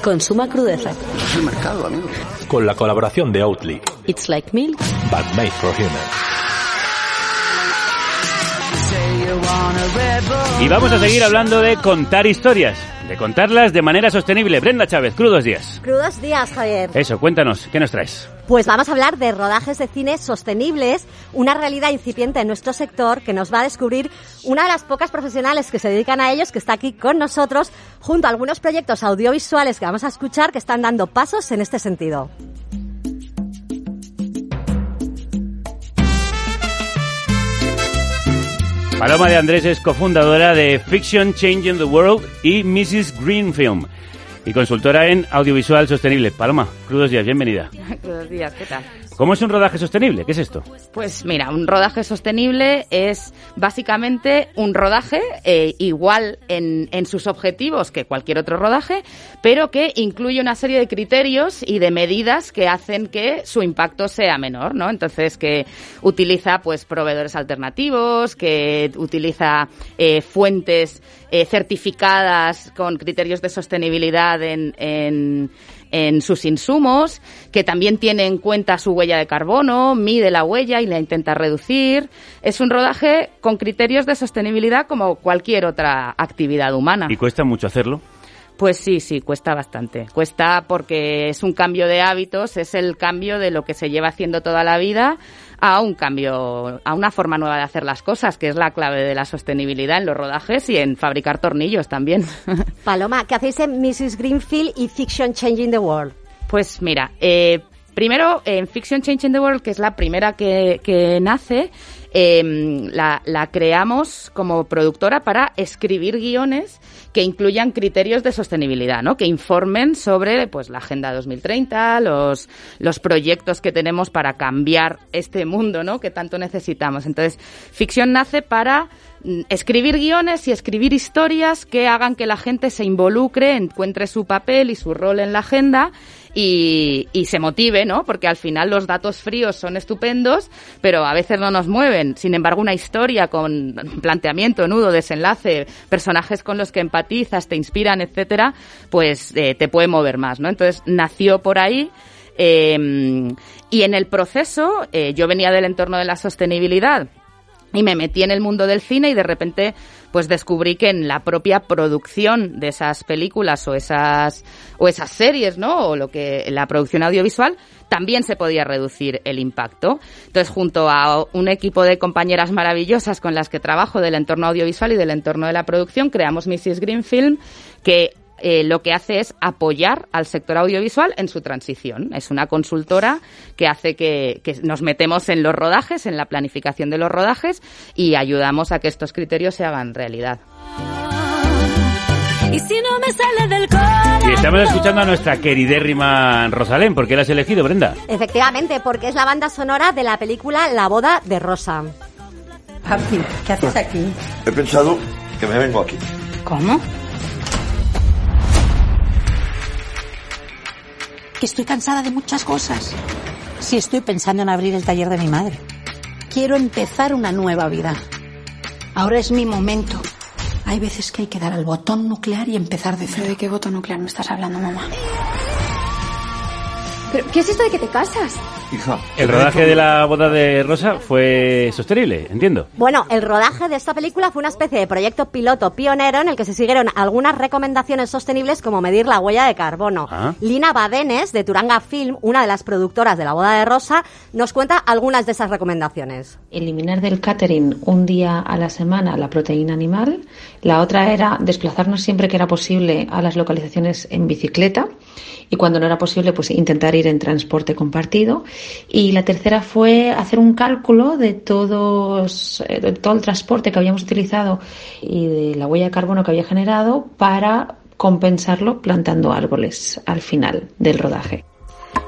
[SPEAKER 12] Consuma crudeza.
[SPEAKER 13] Es el mercado, amigo.
[SPEAKER 10] Con la colaboración de Outly,
[SPEAKER 12] It's like milk.
[SPEAKER 10] but made for humans.
[SPEAKER 4] Y vamos a seguir hablando de contar historias, de contarlas de manera sostenible. Brenda Chávez, crudos días.
[SPEAKER 14] Crudos días, Javier.
[SPEAKER 4] Eso, cuéntanos, ¿qué nos traes?
[SPEAKER 14] Pues vamos a hablar de rodajes de cine sostenibles, una realidad incipiente en nuestro sector que nos va a descubrir una de las pocas profesionales que se dedican a ellos, que está aquí con nosotros, junto a algunos proyectos audiovisuales que vamos a escuchar que están dando pasos en este sentido.
[SPEAKER 4] Paloma de Andrés es cofundadora de Fiction Changing the World y Mrs. Green Film. y consultora en audiovisual sostenible. Paloma, crudos días, bienvenida. *laughs*
[SPEAKER 13] Buenos días, ¿qué tal?
[SPEAKER 4] ¿Cómo es un rodaje sostenible? ¿Qué es esto?
[SPEAKER 13] Pues mira, un rodaje sostenible es básicamente un rodaje eh, igual en, en sus objetivos que cualquier otro rodaje, pero que incluye una serie de criterios y de medidas que hacen que su impacto sea menor, ¿no? Entonces, que utiliza pues proveedores alternativos, que utiliza eh, fuentes eh, certificadas con criterios de sostenibilidad en, en, en sus insumos, que también tiene en cuenta su huella de carbono, mide la huella y la intenta reducir. Es un rodaje con criterios de sostenibilidad como cualquier otra actividad humana.
[SPEAKER 4] ¿Y cuesta mucho hacerlo?
[SPEAKER 13] Pues sí, sí, cuesta bastante. Cuesta porque es un cambio de hábitos, es el cambio de lo que se lleva haciendo toda la vida a un cambio, a una forma nueva de hacer las cosas, que es la clave de la sostenibilidad en los rodajes y en fabricar tornillos también. *laughs*
[SPEAKER 14] Paloma, ¿qué hacéis en Mrs. Greenfield y Fiction Changing the World?
[SPEAKER 13] Pues mira, eh, primero en Fiction Changing the World, que es la primera que, que nace, eh, la, la, creamos como productora para escribir guiones que incluyan criterios de sostenibilidad, ¿no? Que informen sobre pues la Agenda 2030, los, los proyectos que tenemos para cambiar este mundo, ¿no? Que tanto necesitamos. Entonces, ficción nace para mm, escribir guiones y escribir historias que hagan que la gente se involucre, encuentre su papel y su rol en la agenda y, se motive, ¿no? Porque al final los datos fríos son estupendos, pero a veces no nos mueven. Sin embargo, una historia con planteamiento, nudo, desenlace, personajes con los que empatizas, te inspiran, etcétera, pues eh, te puede mover más, ¿no? Entonces nació por ahí. Eh, y en el proceso, eh, yo venía del entorno de la sostenibilidad y me metí en el mundo del cine y de repente pues descubrí que en la propia producción de esas películas o esas o esas series, ¿no? O lo que la producción audiovisual también se podía reducir el impacto. Entonces, junto a un equipo de compañeras maravillosas con las que trabajo del entorno audiovisual y del entorno de la producción, creamos Mrs. Green Film, que eh, lo que hace es apoyar al sector audiovisual en su transición. Es una consultora que hace que, que, nos metemos en los rodajes, en la planificación de los rodajes y ayudamos a que estos criterios se hagan realidad.
[SPEAKER 4] Y si no me sale del Y estamos escuchando a nuestra queridérrima Rosalén. ¿Por qué la has elegido, Brenda?
[SPEAKER 14] Efectivamente, porque es la banda sonora de la película La boda de Rosa.
[SPEAKER 15] Papi, ¿qué haces aquí?
[SPEAKER 16] He pensado que me vengo aquí.
[SPEAKER 15] ¿Cómo?
[SPEAKER 17] Que estoy cansada de muchas cosas. Si estoy pensando en abrir el taller de mi madre. Quiero empezar una nueva vida. Ahora es mi momento. Hay veces que hay que dar al botón nuclear y empezar de cero.
[SPEAKER 18] ¿De qué botón nuclear me estás hablando, mamá?
[SPEAKER 19] ¿Pero qué es esto de que te casas?
[SPEAKER 16] Hija,
[SPEAKER 4] el rodaje de la boda de Rosa fue sostenible, entiendo.
[SPEAKER 14] Bueno, el rodaje de esta película fue una especie de proyecto piloto pionero en el que se siguieron algunas recomendaciones sostenibles como medir la huella de carbono.
[SPEAKER 4] Ah.
[SPEAKER 14] Lina Badenes, de Turanga Film, una de las productoras de la boda de Rosa, nos cuenta algunas de esas recomendaciones.
[SPEAKER 20] Eliminar del catering un día a la semana la proteína animal. La otra era desplazarnos siempre que era posible a las localizaciones en bicicleta y cuando no era posible pues intentar ir en transporte compartido y la tercera fue hacer un cálculo de todos eh, de todo el transporte que habíamos utilizado y de la huella de carbono que había generado para compensarlo plantando árboles al final del rodaje.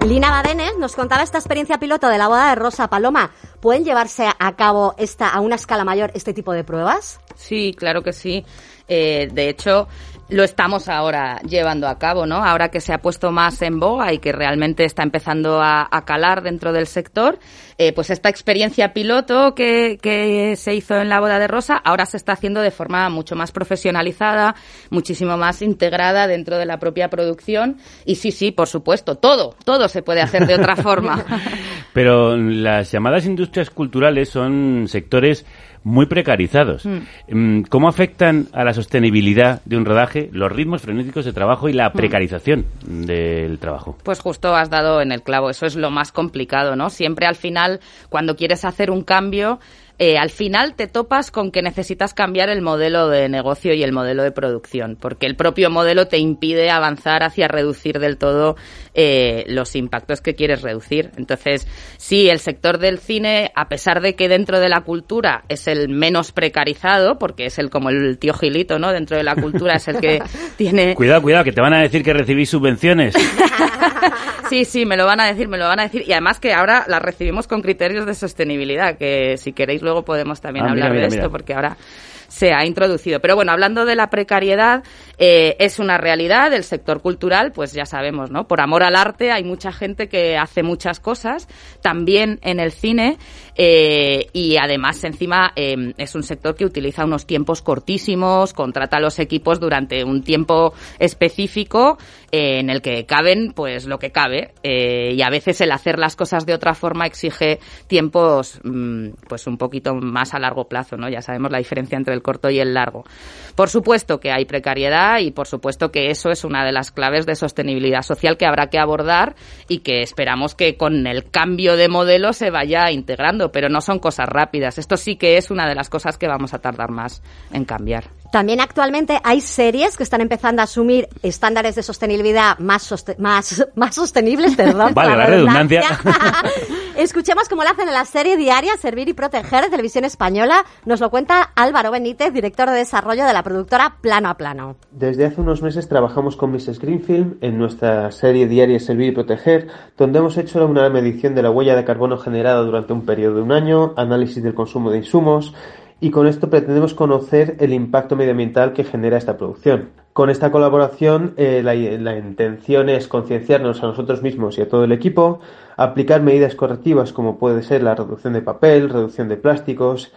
[SPEAKER 14] Lina Badenes nos contaba esta experiencia piloto de la boda de Rosa Paloma. ¿Pueden llevarse a cabo esta, a una escala mayor este tipo de pruebas?
[SPEAKER 13] Sí, claro que sí. Eh, de hecho, lo estamos ahora llevando a cabo, ¿no? Ahora que se ha puesto más en boga y que realmente está empezando a, a calar dentro del sector, eh, pues esta experiencia piloto que, que, se hizo en la boda de Rosa ahora se está haciendo de forma mucho más profesionalizada, muchísimo más integrada dentro de la propia producción. Y sí, sí, por supuesto, todo, todo se puede hacer de otra forma. *laughs*
[SPEAKER 4] Pero las llamadas industrias culturales son sectores muy precarizados. Mm. ¿Cómo afectan a la sostenibilidad de un rodaje los ritmos frenéticos de trabajo y la precarización mm. del trabajo?
[SPEAKER 13] Pues justo has dado en el clavo, eso es lo más complicado, ¿no? Siempre al final, cuando quieres hacer un cambio, eh, al final te topas con que necesitas cambiar el modelo de negocio y el modelo de producción, porque el propio modelo te impide avanzar hacia reducir del todo eh, los impactos que quieres reducir. Entonces, sí, el sector del cine, a pesar de que dentro de la cultura es el menos precarizado, porque es el como el tío Gilito, ¿no? Dentro de la cultura es el que *laughs* tiene...
[SPEAKER 4] Cuidado, cuidado, que te van a decir que recibís subvenciones. *laughs*
[SPEAKER 13] Sí, sí, me lo van a decir, me lo van a decir. Y además que ahora las recibimos con criterios de sostenibilidad, que si queréis luego podemos también
[SPEAKER 4] Ah, mira,
[SPEAKER 13] hablar
[SPEAKER 4] mira,
[SPEAKER 13] de esto,
[SPEAKER 4] mira.
[SPEAKER 13] porque ahora se ha introducido. Pero bueno, hablando de la precariedad, eh, es una realidad del sector cultural, pues ya sabemos, ¿no? Por amor al arte hay mucha gente que hace muchas cosas, también en el cine, eh, y además encima eh, es un sector que utiliza unos tiempos cortísimos, contrata a los equipos durante un tiempo específico eh, en el que caben pues lo que cabe eh, y a veces el hacer las cosas de otra forma exige tiempos mm, pues un poquito más a largo plazo, ¿no? Ya sabemos la diferencia entre el corto y el largo. Por supuesto que hay precariedad y por supuesto que eso es una de las claves de sostenibilidad social que habrá que abordar y que esperamos que con el cambio de modelo se vaya integrando, pero no son cosas rápidas. Esto sí que es una de las cosas que vamos a tardar más en cambiar.
[SPEAKER 14] También actualmente hay series que están empezando a asumir estándares de sostenibilidad más, soste- más, *laughs* más sostenibles, perdón.
[SPEAKER 4] Vale, la redundancia. *laughs*
[SPEAKER 14] Escuchemos cómo lo hacen en la serie diaria Servir y Proteger de Televisión Española. Nos lo cuenta Álvaro Benítez, director de desarrollo de la productora Plano a Plano.
[SPEAKER 21] Desde hace unos meses trabajamos con Mrs. Greenfield en nuestra serie diaria Servir y Proteger, donde hemos hecho una medición de la huella de carbono generada durante un periodo de un año, análisis del consumo de insumos, y con esto pretendemos conocer el impacto medioambiental que genera esta producción. Con esta colaboración, eh, la, la intención es concienciarnos a nosotros mismos y a todo el equipo, aplicar medidas correctivas como puede ser la reducción de papel, reducción de plásticos,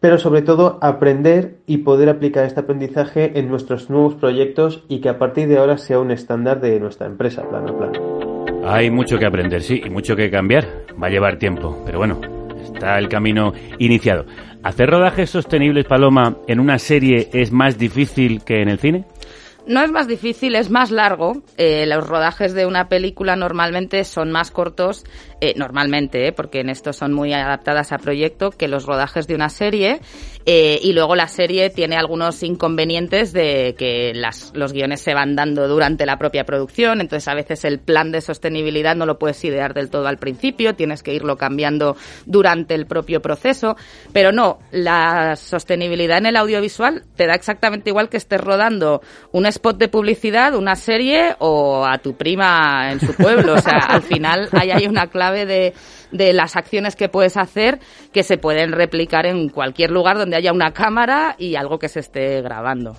[SPEAKER 21] pero sobre todo aprender y poder aplicar este aprendizaje en nuestros nuevos proyectos y que a partir de ahora sea un estándar de nuestra empresa, plano a plano.
[SPEAKER 4] Hay mucho que aprender, sí, y mucho que cambiar. Va a llevar tiempo, pero bueno, está el camino iniciado. ¿Hacer rodajes sostenibles, Paloma, en una serie es más difícil que en el cine?
[SPEAKER 13] No es más difícil, es más largo. Eh, los rodajes de una película normalmente son más cortos, eh, normalmente, eh, porque en esto son muy adaptadas a proyecto, que los rodajes de una serie. Eh, y luego la serie tiene algunos inconvenientes de que las, los guiones se van dando durante la propia producción, entonces a veces el plan de sostenibilidad no lo puedes idear del todo al principio, tienes que irlo cambiando durante el propio proceso, pero no, la sostenibilidad en el audiovisual te da exactamente igual que estés rodando un spot de publicidad, una serie o a tu prima en su pueblo, o sea, al final ahí hay una clave de de las acciones que puedes hacer que se pueden replicar en cualquier lugar donde haya una cámara y algo que se esté grabando.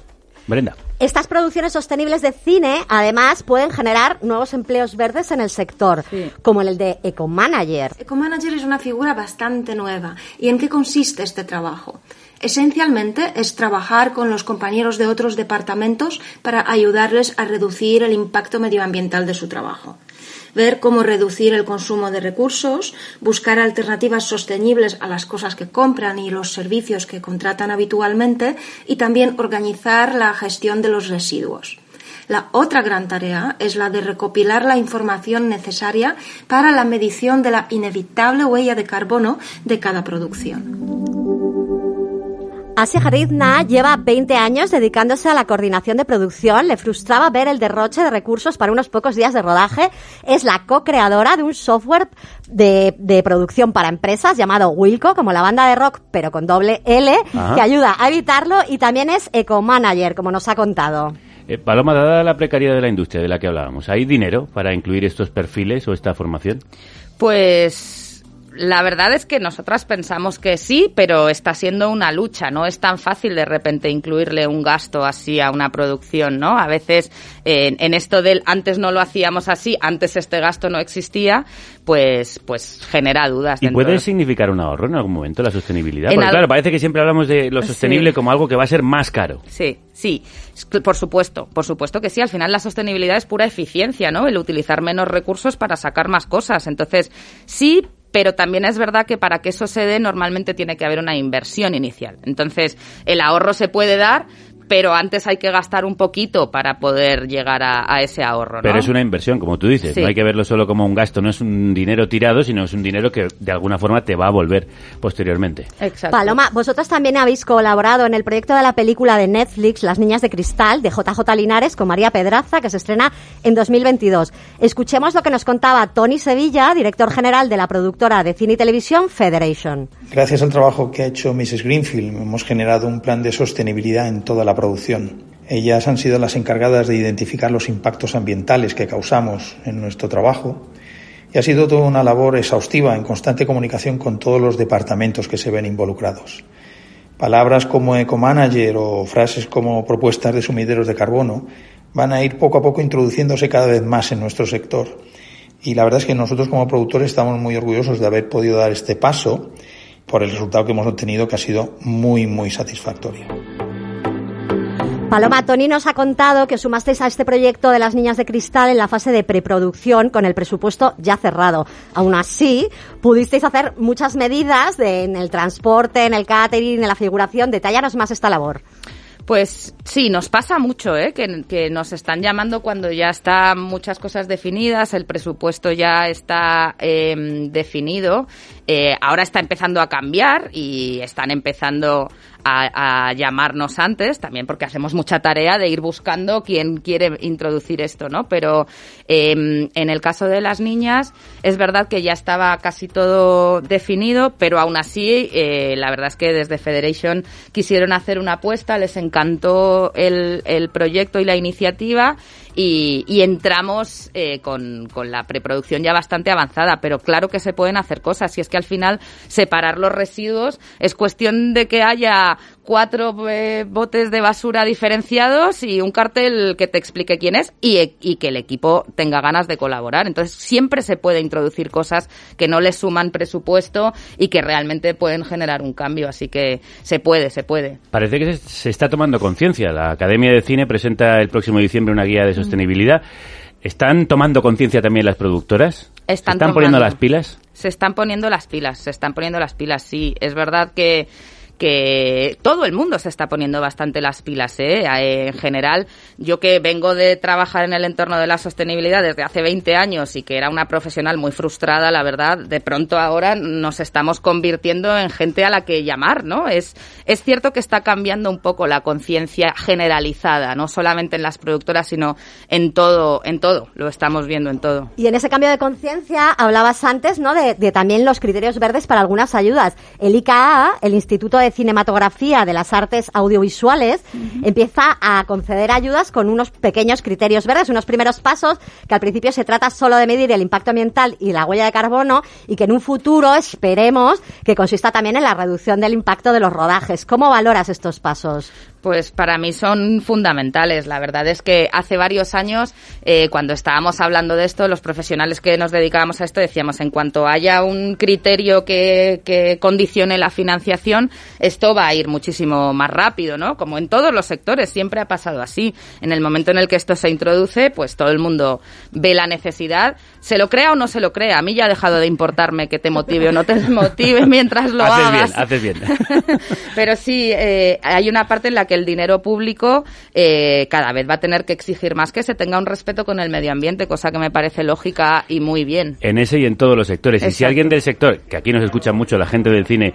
[SPEAKER 4] Brenda.
[SPEAKER 14] Estas producciones sostenibles de cine, además, pueden generar nuevos empleos verdes en el sector, como el de Ecomanager.
[SPEAKER 17] Ecomanager es una figura bastante nueva. ¿Y en qué consiste este trabajo? Esencialmente es trabajar con los compañeros de otros departamentos para ayudarles a reducir el impacto medioambiental de su trabajo. Ver cómo reducir el consumo de recursos, buscar alternativas sostenibles a las cosas que compran y los servicios que contratan habitualmente y también organizar la gestión de los residuos. La otra gran tarea es la de recopilar la información necesaria para la medición de la inevitable huella de carbono de cada producción.
[SPEAKER 14] Asia Haridna lleva 20 años dedicándose a la coordinación de producción. Le frustraba ver el derroche de recursos para unos pocos días de rodaje. Es la co-creadora de un software de, de, producción para empresas llamado Wilco, como la banda de rock, pero con doble L,
[SPEAKER 4] Ajá.
[SPEAKER 14] que ayuda a evitarlo. Y también es eco-manager, como nos ha contado.
[SPEAKER 4] Eh, Paloma, dada la precariedad de la industria de la que hablábamos, ¿hay dinero para incluir estos perfiles o esta formación?
[SPEAKER 13] Pues la verdad es que nosotras pensamos que sí, pero está siendo una lucha. No es tan fácil de repente incluirle un gasto así a una producción, ¿no? A veces eh, en esto del antes no lo hacíamos así, antes este gasto no existía, pues pues genera dudas.
[SPEAKER 4] ¿Y puede
[SPEAKER 13] de-
[SPEAKER 4] significar un ahorro en algún momento la sostenibilidad?
[SPEAKER 13] En
[SPEAKER 4] Porque
[SPEAKER 13] al-
[SPEAKER 4] claro, parece que siempre hablamos de lo
[SPEAKER 13] Sí.
[SPEAKER 4] sostenible como algo que va a ser más caro.
[SPEAKER 13] Sí, sí, por supuesto, por supuesto que sí. Al final la sostenibilidad es pura eficiencia, ¿no? El utilizar menos recursos para sacar más cosas. Entonces, sí, pero también es verdad que para que eso se dé normalmente tiene que haber una inversión inicial. Entonces, el ahorro se puede dar pero antes hay que gastar un poquito para poder llegar a, a ese ahorro. ¿no?
[SPEAKER 4] Pero es una inversión, como tú dices.
[SPEAKER 13] Sí.
[SPEAKER 4] No hay que verlo solo como un gasto. No es un dinero tirado, sino es un dinero que de alguna forma te va a volver posteriormente.
[SPEAKER 13] Exacto.
[SPEAKER 14] Paloma, vosotros también habéis colaborado en el proyecto de la película de Netflix Las Niñas de Cristal de JJ Linares con María Pedraza, que se estrena en 2022. Escuchemos lo que nos contaba Tony Sevilla, director general de la productora de cine y televisión Federation.
[SPEAKER 22] Gracias al trabajo que ha hecho Mrs. Greenfield, hemos generado un plan de sostenibilidad en toda la producción. Ellas han sido las encargadas de identificar los impactos ambientales que causamos en nuestro trabajo y ha sido toda una labor exhaustiva en constante comunicación con todos los departamentos que se ven involucrados. Palabras como ecomanager o frases como propuestas de sumideros de carbono van a ir poco a poco introduciéndose cada vez más en nuestro sector. Y la verdad es que nosotros como productores estamos muy orgullosos de haber podido dar este paso por el resultado que hemos obtenido que ha sido muy, muy satisfactorio.
[SPEAKER 14] Paloma, Tony nos ha contado que sumasteis a este proyecto de las Niñas de Cristal en la fase de preproducción con el presupuesto ya cerrado. Aún así, pudisteis hacer muchas medidas de- en el transporte, en el catering, en la figuración. Detállanos más esta labor.
[SPEAKER 13] Pues sí, nos pasa mucho, ¿eh? que, que nos están llamando cuando ya están muchas cosas definidas, el presupuesto ya está eh, definido, eh, ahora está empezando a cambiar y están empezando a, llamarnos antes, también porque hacemos mucha tarea de ir buscando quién quiere introducir esto, ¿no? Pero eh, en el caso de las niñas, es verdad que ya estaba casi todo definido, pero aún así, eh, la verdad es que desde Federation quisieron hacer una apuesta, les encantó el proyecto y la iniciativa y, y entramos eh, con, con la preproducción ya bastante avanzada, pero claro que se pueden hacer cosas. Y es que al final separar los residuos es cuestión de que haya cuatro eh, botes de basura diferenciados y un cartel que te explique quién es y, y que el equipo tenga ganas de colaborar. Entonces siempre se puede introducir cosas que no le suman presupuesto y que realmente pueden generar un cambio, así que se puede, se puede.
[SPEAKER 4] Parece que se, se está tomando conciencia. La Academia de Cine presenta el próximo diciembre una guía de sostenibilidad. ¿Están tomando conciencia también las productoras? ¿Se
[SPEAKER 13] Están
[SPEAKER 4] poniendo las pilas?
[SPEAKER 13] Se están poniendo las pilas, se están poniendo las pilas, sí. Es verdad que que todo el mundo se está poniendo bastante las pilas, ¿eh? En general, yo que vengo de trabajar en el entorno de la sostenibilidad desde hace 20 años y que era una profesional muy frustrada, la verdad, de pronto ahora nos estamos convirtiendo en gente a la que llamar, ¿no? Es, es cierto que está cambiando un poco la conciencia generalizada, no solamente en las productoras, sino en todo, en todo, lo estamos viendo en todo.
[SPEAKER 14] Y en ese cambio de conciencia hablabas antes, ¿no? De, de también los criterios verdes para algunas ayudas. El ICAA, el Instituto de Cinematografía de las Artes Audiovisuales, empieza a conceder ayudas con unos pequeños criterios verdes, unos primeros pasos que al principio se trata solo de medir el impacto ambiental y la huella de carbono y que en un futuro esperemos que consista también en la reducción del impacto de los rodajes. ¿Cómo valoras estos pasos?
[SPEAKER 13] Pues para mí son fundamentales. La verdad es que hace varios años, eh, cuando estábamos hablando de esto, los profesionales que nos dedicábamos a esto decíamos, en cuanto haya un criterio que, que condicione la financiación, esto va a ir muchísimo más rápido, ¿no? Como en todos los sectores, siempre ha pasado así. En el momento en el que esto se introduce, pues todo el mundo ve la necesidad, se lo crea o no se lo crea. A mí ya ha dejado de importarme que te motive o no te *laughs* motive mientras lo
[SPEAKER 4] haces
[SPEAKER 13] hagas.
[SPEAKER 4] bien, haces bien. *laughs*
[SPEAKER 13] Pero sí, eh, hay una parte en la que el dinero público eh, cada vez va a tener que exigir más que se tenga un respeto con el medio ambiente, cosa que me parece lógica y muy bien.
[SPEAKER 4] En ese y en todos los sectores. Y si alguien del sector, que aquí nos escucha mucho la gente del cine,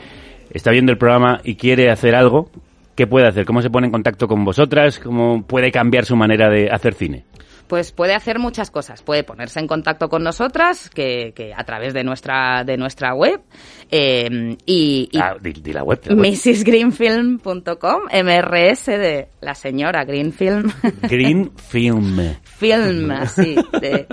[SPEAKER 4] está viendo el programa y quiere hacer algo, ¿qué puede hacer? ¿Cómo se pone en contacto con vosotras? ¿Cómo puede cambiar su manera de hacer cine?
[SPEAKER 13] Pues puede hacer muchas cosas. Puede ponerse en contacto con nosotras, que, que a través de nuestra de nuestra web eh, y, y
[SPEAKER 4] Ah, di, di la web.
[SPEAKER 13] mrsgreenfilm.com, MRS de la señora Greenfilm. *laughs*
[SPEAKER 4] Green Film.
[SPEAKER 13] film así de,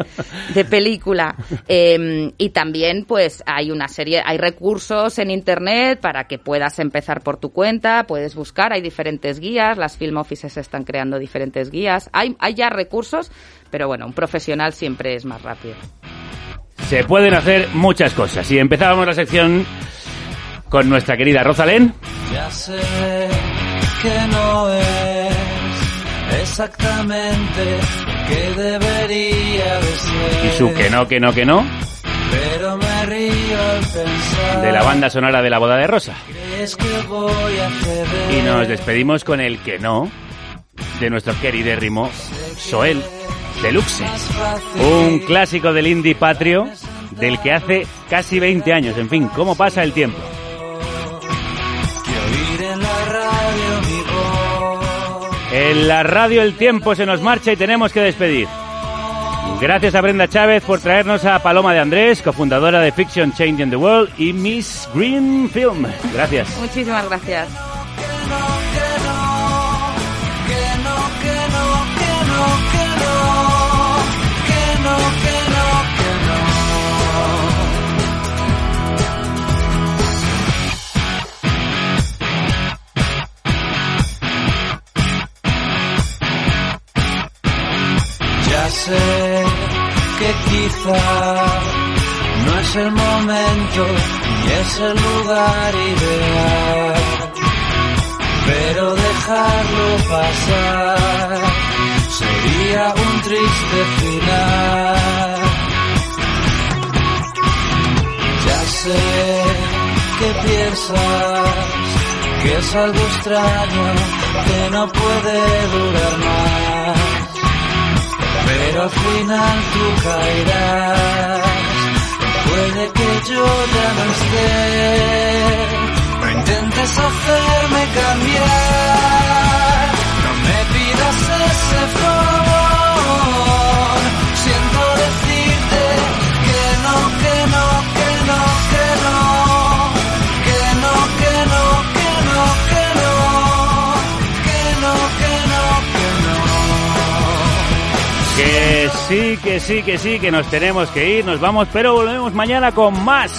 [SPEAKER 13] de película Eh, y también pues hay una serie hay recursos en internet para que puedas empezar por tu cuenta puedes buscar hay diferentes guías las film offices están creando diferentes guías hay hay ya recursos pero bueno un profesional siempre es más rápido
[SPEAKER 4] Se pueden hacer muchas cosas. Y empezábamos la sección con nuestra querida Rosalén.
[SPEAKER 23] Ya sé que no es exactamente que debería de ser.
[SPEAKER 4] Y su que no, que no, que no.
[SPEAKER 23] Pero me río al pensar.
[SPEAKER 4] De la banda sonora de la boda de Rosa.
[SPEAKER 23] Que voy a ceder.
[SPEAKER 4] Y nos despedimos con el que no de nuestro queridérrimo Soel Deluxe. Un clásico del indie patrio del que hace casi 20 años. En fin, ¿cómo pasa el tiempo? En la radio el tiempo se nos marcha y tenemos que despedir. Gracias a Brenda Chávez por traernos a Paloma de Andrés, cofundadora de Fiction Changing the World y Miss Green Film. Gracias.
[SPEAKER 13] Muchísimas gracias.
[SPEAKER 23] Quizá no es el momento ni es el lugar ideal, pero dejarlo pasar sería un triste final. Ya sé que piensas que es algo extraño que no puede durar más pero al final tú caerás. Puede que yo ya no esté, no intentes hacerme cambiar, no me pidas ese favor. Siento decirte que no, que no, que no, que no,
[SPEAKER 4] Que sí, que sí, que sí, que nos tenemos que ir, nos vamos, pero volvemos mañana con más.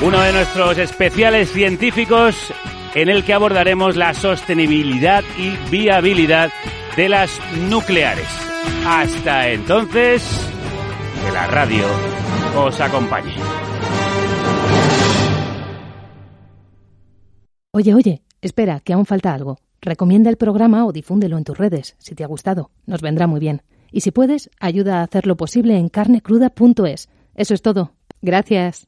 [SPEAKER 4] Uno de nuestros especiales científicos en el que abordaremos la sostenibilidad y viabilidad de las nucleares. Hasta entonces, que la radio os acompañe.
[SPEAKER 24] Oye, oye, espera, que aún falta algo. Recomienda el programa o difúndelo en tus redes, si te ha gustado. Nos vendrá muy bien. Y si puedes, ayuda a hacerlo posible en carnecruda.es. Eso es todo. Gracias.